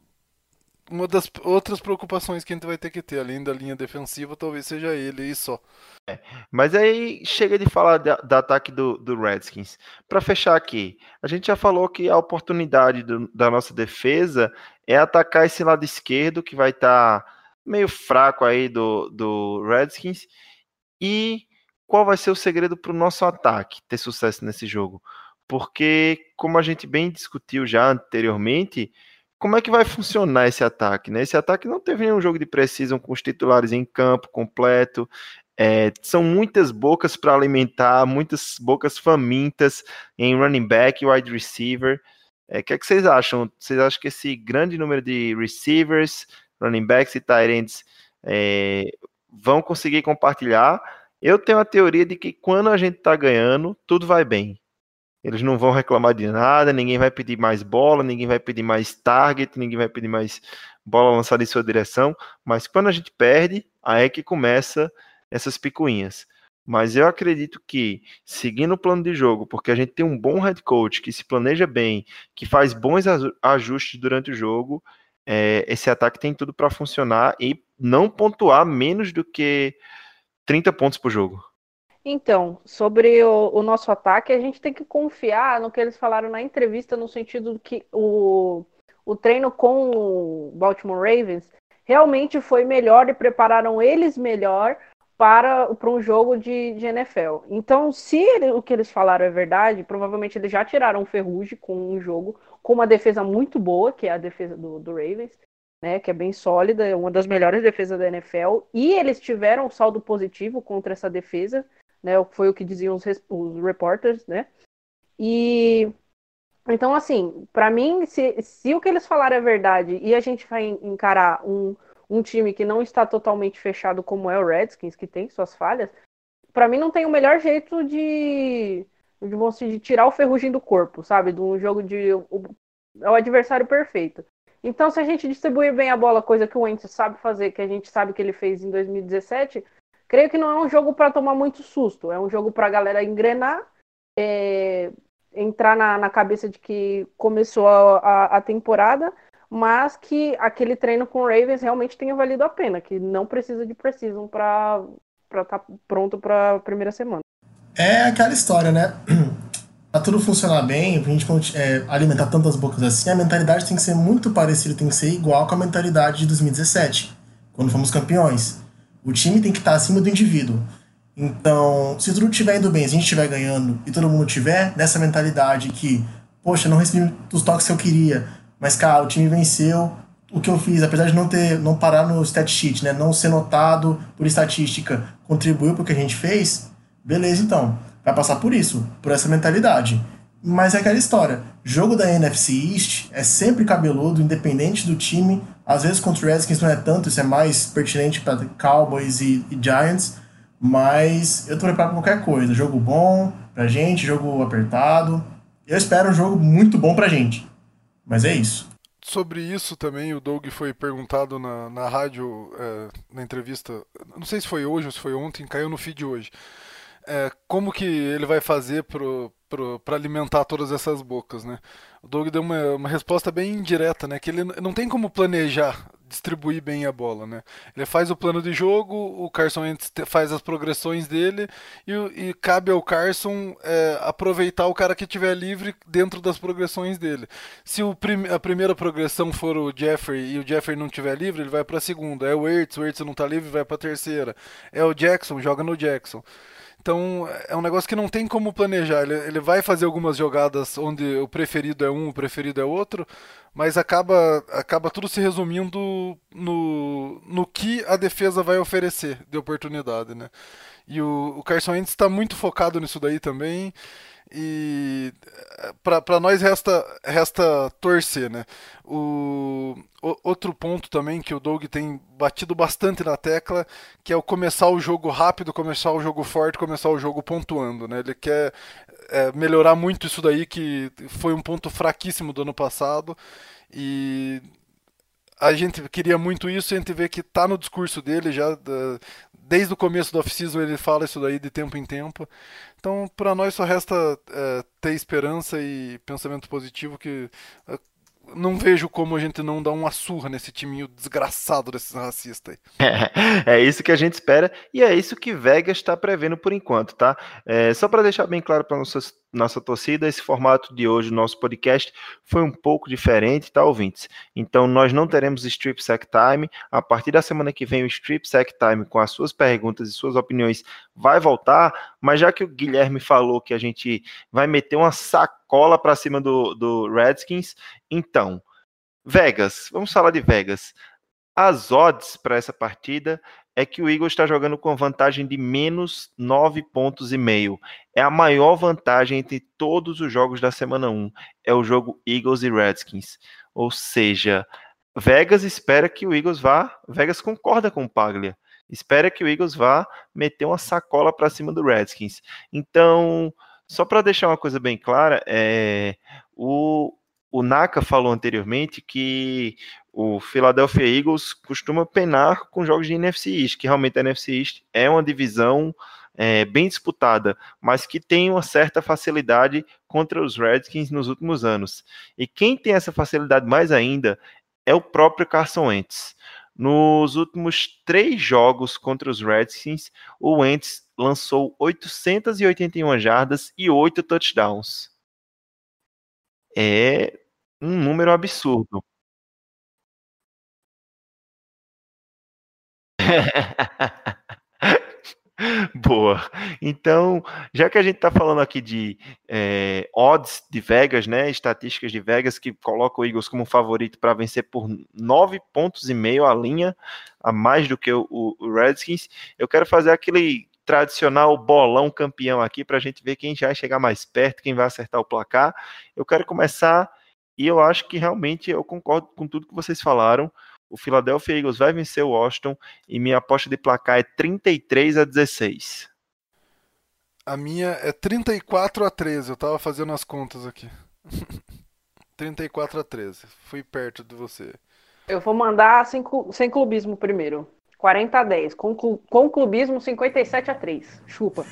[SPEAKER 7] uma das outras preocupações que a gente vai ter que ter, além da linha defensiva, talvez seja ele e só.
[SPEAKER 2] É, mas aí chega de falar da, ataque do, do Redskins. Para fechar aqui, a gente já falou que a oportunidade do, da nossa defesa é atacar esse lado esquerdo, que vai estar tá meio fraco aí do, do Redskins. E qual vai ser o segredo para o nosso ataque ter sucesso nesse jogo? Porque, como a gente bem discutiu já anteriormente, como é que vai funcionar esse ataque? Né? Esse ataque não teve nenhum jogo de precisão com os titulares em campo completo. É, são muitas bocas para alimentar, muitas bocas famintas em running back wide receiver. É, o é, que, é que vocês acham? Vocês acham que esse grande número de receivers, running backs e tight ends é, vão conseguir compartilhar? Eu tenho a teoria de que quando a gente tá ganhando, tudo vai bem. Eles não vão reclamar de nada, ninguém vai pedir mais bola, ninguém vai pedir mais target, ninguém vai pedir mais bola lançada em sua direção. Mas quando a gente perde, aí é que começa essas picuinhas. Mas eu acredito que, seguindo o plano de jogo, porque a gente tem um bom head coach que se planeja bem, que faz bons ajustes durante o jogo, é, esse ataque tem tudo para funcionar e não pontuar menos do que 30 pontos por jogo.
[SPEAKER 6] Então, sobre o, o, nosso ataque, a gente tem que confiar no que eles falaram na entrevista, no sentido que o, o treino com o Baltimore Ravens realmente foi melhor e prepararam eles melhor para, para um jogo de, de NFL. Então, se ele, o que eles falaram é verdade, provavelmente eles já tiraram o ferrugem com um jogo com uma defesa muito boa, que é a defesa do, do Ravens né, que é bem sólida, é uma das melhores defesas da NFL, e eles tiveram um saldo positivo contra essa defesa, né, foi o que diziam os, os reporters, né, e então, assim, para mim, se, se o que eles falaram é verdade e a gente vai encarar um, um time que não está totalmente fechado como é o Redskins, que tem suas falhas, para mim não tem o melhor jeito de, de, de tirar o ferrugem do corpo, sabe? De um jogo de. O, é o adversário perfeito. Então, se a gente distribuir bem a bola, coisa que o Wentz sabe fazer, que a gente sabe que ele fez em 2017, creio que não é um jogo para tomar muito susto. É um jogo para a galera engrenar, é, entrar na, na, cabeça de que começou a, a, a, temporada, mas que aquele treino com o Ravens realmente tenha valido a pena, que não precisa de precisão para estar tá pronto para a primeira semana.
[SPEAKER 5] É aquela história, né? para tudo funcionar bem, pra gente é, alimentar tantas bocas assim, a mentalidade tem que ser muito parecida, tem que ser igual com a mentalidade de 2017, quando fomos campeões. O time tem que estar acima do indivíduo. Então, se tudo estiver indo bem, se a gente estiver ganhando e todo mundo tiver nessa mentalidade que, poxa, não recebi os toques que eu queria, mas cara, o time venceu, o que eu fiz, apesar de não ter não parar no stat sheet, né, não ser notado por estatística, contribuiu para o que a gente fez, beleza então vai passar por isso, por essa mentalidade. Mas é aquela história. Jogo da NFC East é sempre cabeludo, independente do time. Às vezes contra o Redskins não é tanto, isso é mais pertinente para Cowboys e, e, Giants. Mas eu tô preparado para qualquer coisa. Jogo bom pra gente, jogo apertado. Eu espero um jogo muito bom pra gente. Mas é isso.
[SPEAKER 7] Sobre isso também, o Doug foi perguntado na, na rádio, é, na entrevista. Não sei se foi hoje ou se foi ontem, caiu no feed hoje é, como que ele vai fazer para alimentar todas essas bocas, né? O Doug deu uma, uma resposta bem indireta, né? Que ele não tem como planejar distribuir bem a bola, né? Ele faz o plano de jogo, o Carson faz as progressões dele e, e cabe ao Carson é, aproveitar o cara que tiver livre dentro das progressões dele. Se prim a primeira progressão for o Jeffrey e o Jeffrey não tiver livre, ele vai para a segunda. É o Ertz, o Ertz não está livre, vai para a terceira. É o Jackson, joga no Jackson. Então é um negócio que não tem como planejar. Ele, ele vai fazer algumas jogadas onde o preferido é um, o preferido é outro, mas acaba, acaba tudo se resumindo no, no que a defesa vai oferecer de oportunidade, né? E o, o Carson Wentz está muito focado nisso daí também. E eh, para nós resta, resta torcer, né? O, o, outro ponto também que o Doug tem batido bastante na tecla, que é o começar o jogo rápido, começar o jogo forte, começar o jogo pontuando, né? Ele quer é, melhorar muito isso daí, que foi um ponto fraquíssimo do ano passado. E a gente queria muito isso e a gente vê que tá no discurso dele já, desde o começo do off-season ele fala isso daí de tempo em tempo. Então, para nós só resta é, ter esperança e pensamento positivo que é, não vejo como a gente não dá uma surra nesse timinho desgraçado desses racistas
[SPEAKER 2] aí. É, é isso que a gente espera e é isso que Vegas está prevendo por enquanto, tá? É, só para deixar bem claro para nossas nossa torcida, esse formato de hoje, nosso podcast, foi um pouco diferente, tá, ouvintes? Então, nós não teremos Strip Sack Time. A partir da semana que vem, o Strip Sack Time, com as suas perguntas e suas opiniões, vai voltar. Mas já que o Guilherme falou que a gente vai meter uma sacola para cima do, do Redskins, então, Vegas, vamos falar de Vegas. As odds para essa partida é que o Eagles está jogando com vantagem de menos 9 pontos e meio. É a maior vantagem entre todos os jogos da semana 1. É o jogo Eagles e Redskins. Ou seja, Vegas espera que o Eagles vá. Vegas concorda com o Paglia. espera que o Eagles vá meter uma sacola para cima do Redskins. Então, só para deixar uma coisa bem clara, é, o, o Naka falou anteriormente que o Philadelphia Eagles costuma penar com jogos de NFC East, que realmente a NFC East é uma divisão é, bem disputada, mas que tem uma certa facilidade contra os Redskins nos últimos anos. E quem tem essa facilidade mais ainda é o próprio Carson Wentz. Nos últimos três jogos contra os Redskins, o Wentz lançou 881 jardas e 8 touchdowns. É um número absurdo. Boa. Então, já que a gente está falando aqui de é, odds de Vegas, né, estatísticas de Vegas que colocam o Eagles como favorito para vencer por nove pontos e meio a linha, a mais do que o, o Redskins, eu quero fazer aquele tradicional bolão campeão aqui para a gente ver quem já vai chegar mais perto, quem vai acertar o placar. Eu quero começar e eu acho que realmente eu concordo com tudo que vocês falaram. O Philadelphia Eagles vai vencer o Washington e minha aposta de placar é 33 a 16.
[SPEAKER 7] A minha é 34 a 13. Eu tava fazendo as contas aqui. 34 a 13. Fui perto de você.
[SPEAKER 6] Eu vou mandar sem, sem clubismo primeiro. 40 a 10. Com, com clubismo, 57 a 3. Chupa.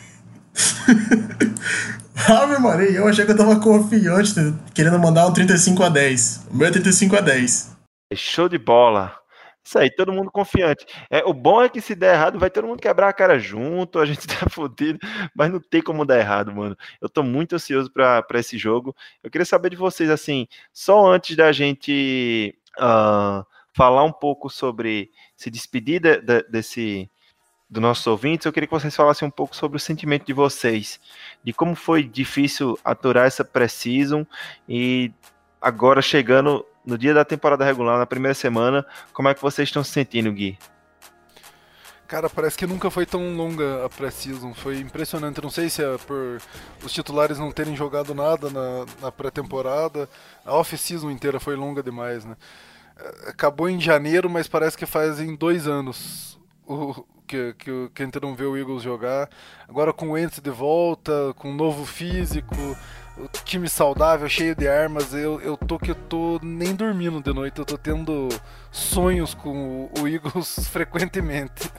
[SPEAKER 5] Ave Maria, eu achei que eu tava confiante, querendo mandar um 35 a 10. O meu é 35 a 10.
[SPEAKER 2] Show de bola. Isso aí, todo mundo confiante. É, o bom é que se der errado, vai todo mundo quebrar a cara junto, a gente tá fodido, mas não tem como dar errado, mano. Eu tô muito ansioso para esse jogo. Eu queria saber de vocês, assim, só antes da gente uh, falar um pouco sobre se despedir de, de, desse dos nossos ouvintes, eu queria que vocês falassem um pouco sobre o sentimento de vocês, de como foi difícil aturar essa pré-season e agora chegando no dia da temporada regular, na primeira semana, como é que vocês estão se sentindo, Gui?
[SPEAKER 7] Cara, parece que nunca foi tão longa a pré-season. Foi impressionante. Não sei se é por os titulares não terem jogado nada na, na pré-temporada. A off-season inteira foi longa demais, né? Acabou em janeiro, mas parece que faz em dois anos o, que, que, que a gente não vê o Eagles jogar. Agora com o Ents de volta, com um novo físico o time saudável, cheio de armas, eu, eu tô que eu tô nem dormindo de noite, eu tô tendo sonhos com o, o Eagles frequentemente.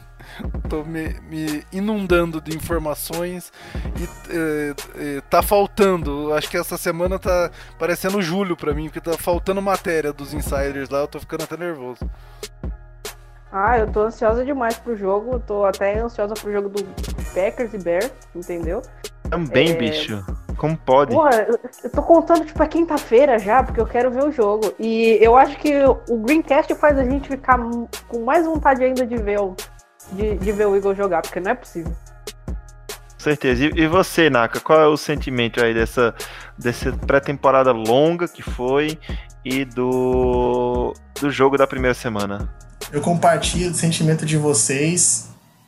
[SPEAKER 7] tô me, me, inundando de informações e é, é, tá faltando. Acho que essa semana tá parecendo julho para mim, porque tá faltando matéria dos insiders lá, eu tô ficando até nervoso.
[SPEAKER 6] Ah, eu tô ansiosa demais pro jogo, eu tô até ansiosa pro jogo do Packers e Bears, entendeu?
[SPEAKER 2] Também, é... bicho. Como pode?
[SPEAKER 6] Porra, eu tô contando, tipo, é quinta-feira já, porque eu quero ver o jogo. E eu acho que o Greencast faz a gente ficar com mais vontade ainda de ver o, de, de ver o Igor jogar, porque não é possível.
[SPEAKER 2] Com certeza. E, e você, Naka, qual é o sentimento aí dessa, dessa pré-temporada longa que foi e do, do jogo da primeira semana?
[SPEAKER 5] Eu compartilho o sentimento de vocês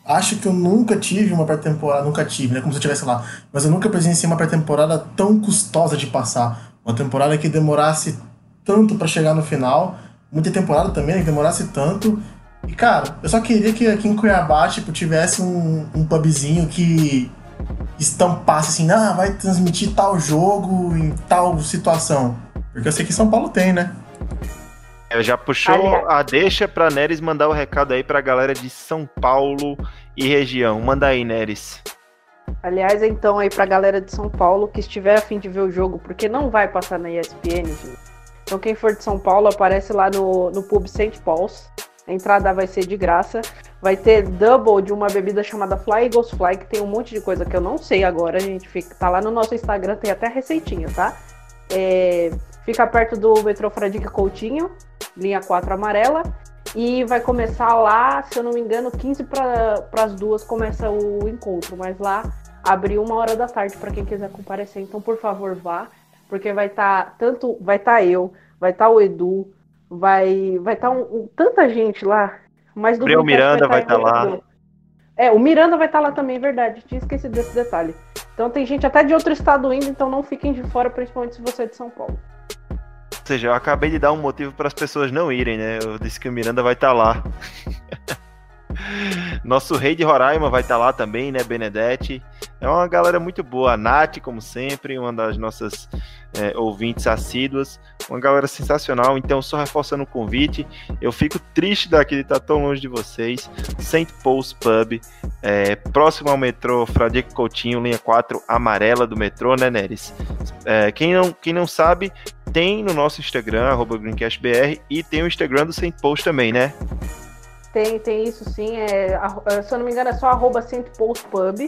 [SPEAKER 5] acho que eu nunca tive uma pré-temporada, nunca tive, né? Como se eu estivesse lá. Mas eu nunca presenciei uma pré-temporada tão custosa de passar. Uma temporada que demorasse tanto para chegar no final. Muita temporada também, né? Que demorasse tanto. E, cara, eu só queria que aqui em Cuiabá, tipo, tivesse um, um pubzinho que estampasse assim, ah, vai transmitir tal jogo em tal situação. Porque eu sei que São Paulo tem, né?
[SPEAKER 2] Já puxou a deixa pra Neres mandar o recado aí pra galera de São Paulo e região. Manda aí, Neres.
[SPEAKER 6] Aliás, então, aí pra galera de São Paulo que estiver a fim de ver o jogo, porque não vai passar na ESPN, gente. Então, quem for de São Paulo, aparece lá no, no Pub St. Paul's. A entrada vai ser de graça. Vai ter double de uma bebida chamada Fly Eagles Fly, que tem um monte de coisa que eu não sei agora. A gente fica, tá lá no nosso Instagram, tem até receitinha, tá? É, fica perto do metrô Fradique Coutinho linha 4 amarela. E vai começar lá, se eu não me engano, 15 para as duas começa o encontro. Mas lá abriu uma hora da tarde para quem quiser comparecer. Então, por favor, vá. Porque vai estar tá, tanto. Vai estar tá eu, vai estar tá o Edu, vai vai estar tá um, um, tanta gente lá. Mas do
[SPEAKER 2] o Miranda vai estar tá lá.
[SPEAKER 6] É, o Miranda vai estar tá lá também, é verdade. Tinha esquecido desse detalhe. Então tem gente até de outro estado indo, então não fiquem de fora, principalmente se você é de São Paulo
[SPEAKER 2] seja, eu acabei de dar um motivo para as pessoas não irem, né? Eu disse que o Miranda vai estar tá lá. Nosso rei de Roraima vai estar lá também, né, Benedetti? É uma galera muito boa. A Nath, como sempre, uma das nossas é, ouvintes assíduas. Uma galera sensacional. Então, só reforçando o convite, eu fico triste daqui de estar tão longe de vocês. St. Paul's Pub, é, próximo ao metrô Fradique Coutinho, linha 4, amarela do metrô, né, Neres? É, quem, não, quem não sabe, tem no nosso Instagram, GreencastBR, e tem o Instagram do St. Paul's também, né?
[SPEAKER 6] Tem, tem isso sim. É, a- se eu não me engano, é só arroba St. Paul's Pub.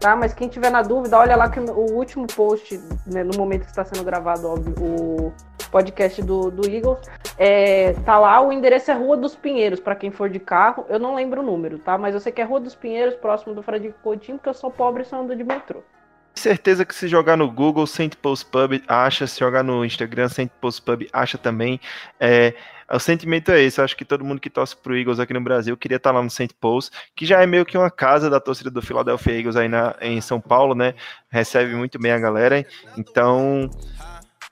[SPEAKER 6] Tá? Mas quem tiver na dúvida, olha lá que o último post, né, no momento que está sendo gravado, óbvio, o podcast do, do Eagles, é, tá lá, o endereço é Rua dos Pinheiros, para quem for de carro. Eu não lembro o número, tá? Mas eu sei que é Rua dos Pinheiros, próximo do Fradique Coutinho, porque eu sou pobre e só ando de metrô.
[SPEAKER 2] Certeza que se jogar no Google St. Paul's Pub acha, se jogar no Instagram St. Paul's Pub acha também. É, o sentimento é esse. Eu acho que todo mundo que torce pro Eagles aqui no Brasil queria estar lá no St. Paul's, que já é meio que uma casa da torcida do Philadelphia Eagles aí na, em São Paulo, né? Recebe muito bem a galera. Então,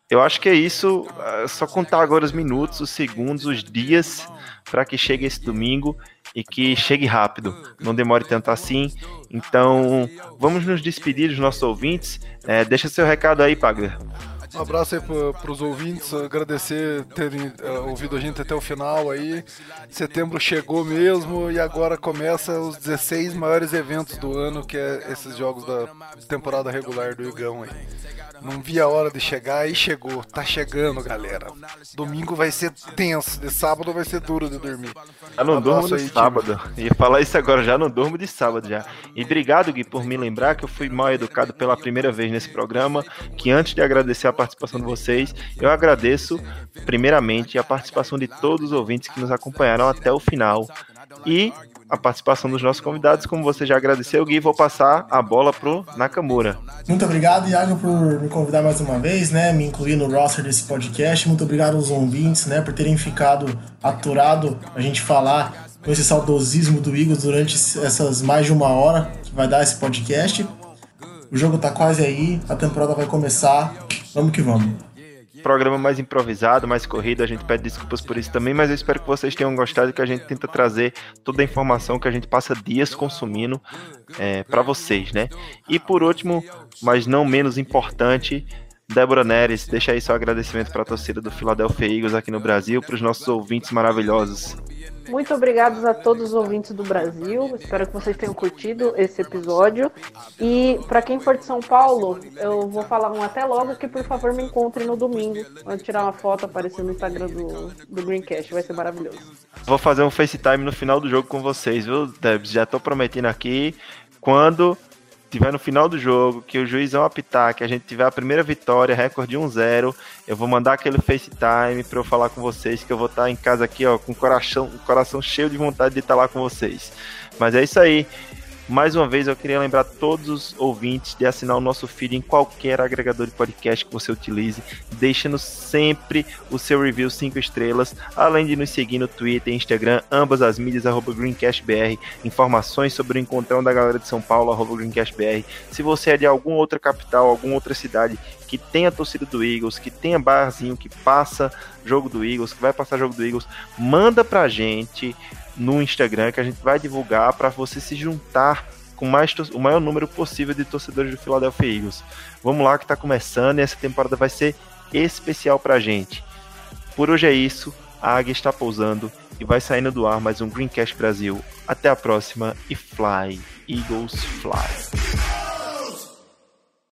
[SPEAKER 2] eu acho que é isso. É só contar agora os minutos, os segundos, os dias para que chegue esse domingo e que chegue rápido, não demore tanto assim. Então, vamos nos despedir dos nossos ouvintes. É, deixa seu recado aí, Pagler.
[SPEAKER 7] Um abraço aí para os ouvintes, agradecer terem eh, ouvido a gente até o final aí. Setembro chegou mesmo e agora começa os 16 maiores eventos do ano, que é esses jogos da temporada regular do Igão aí. Não vi a hora de chegar e chegou. Tá chegando, galera. Domingo vai ser tenso, de sábado vai ser duro de dormir.
[SPEAKER 2] Já não durmo de sábado. Ia falar isso agora, já não durmo de sábado já. E obrigado, Gui, por me lembrar que eu fui mal educado pela primeira vez nesse programa. Que antes de agradecer a participação de vocês, eu agradeço, primeiramente, a participação de todos os ouvintes que nos acompanharam até o final. E a participação dos nossos convidados, como você já agradeceu, Gui, vou passar a bola pro Nakamura.
[SPEAKER 5] Muito obrigado, Iago, por me convidar mais uma vez, né? Me incluir no roster desse podcast. Muito obrigado aos ouvintes, né? Por terem ficado aturado a gente falar com esse saudosismo do Eagles durante essas mais de uma hora que vai dar esse podcast. O jogo tá quase aí, a temporada vai começar. Vamos que vamos.
[SPEAKER 2] Programa mais improvisado, mais corrido. A gente pede desculpas por isso também, mas eu espero que vocês tenham gostado que a gente tenta trazer toda a informação que a gente passa dias consumindo é, para vocês, né? E por último, mas não menos importante, Débora Neres, deixa aí seu agradecimento para a torcida do Philadelphia Eagles aqui no Brasil, para os nossos ouvintes maravilhosos.
[SPEAKER 6] Muito obrigados a todos os ouvintes do Brasil. Espero que vocês tenham curtido esse episódio. E para quem for de São Paulo, eu vou falar um até logo que por favor me encontre no domingo. Vou tirar uma foto aparecer no Instagram do, do Greencast. Vai ser maravilhoso.
[SPEAKER 2] Vou fazer um FaceTime no final do jogo com vocês, viu, Debs? Já tô prometendo aqui. Quando tiver no final do jogo, que o juizão apitar, que a gente tiver a primeira vitória, recorde 1-0, eu vou mandar aquele FaceTime para eu falar com vocês, que eu vou estar em casa aqui, ó, com o coração, coração cheio de vontade de estar lá com vocês. Mas é isso aí. Mais uma vez, eu queria lembrar todos os ouvintes de assinar o nosso feed em qualquer agregador de podcast que você utilize, deixando sempre o seu review 5 estrelas, além de nos seguir no Twitter e Instagram, ambas as mídias, arroba GreencastBR, informações sobre o encontrão da galera de São Paulo, arroba GreencastBR. Se você é de alguma outra capital, alguma outra cidade que tenha torcida do Eagles, que tenha barzinho que passa jogo do Eagles, que vai passar jogo do Eagles, manda pra gente no Instagram que a gente vai divulgar para você se juntar com mais o maior número possível de torcedores do Philadelphia Eagles. Vamos lá que está começando e essa temporada vai ser especial pra gente. Por hoje é isso, a águia está pousando e vai saindo do ar mais um Greencast Brasil. Até a próxima e fly, Eagles fly.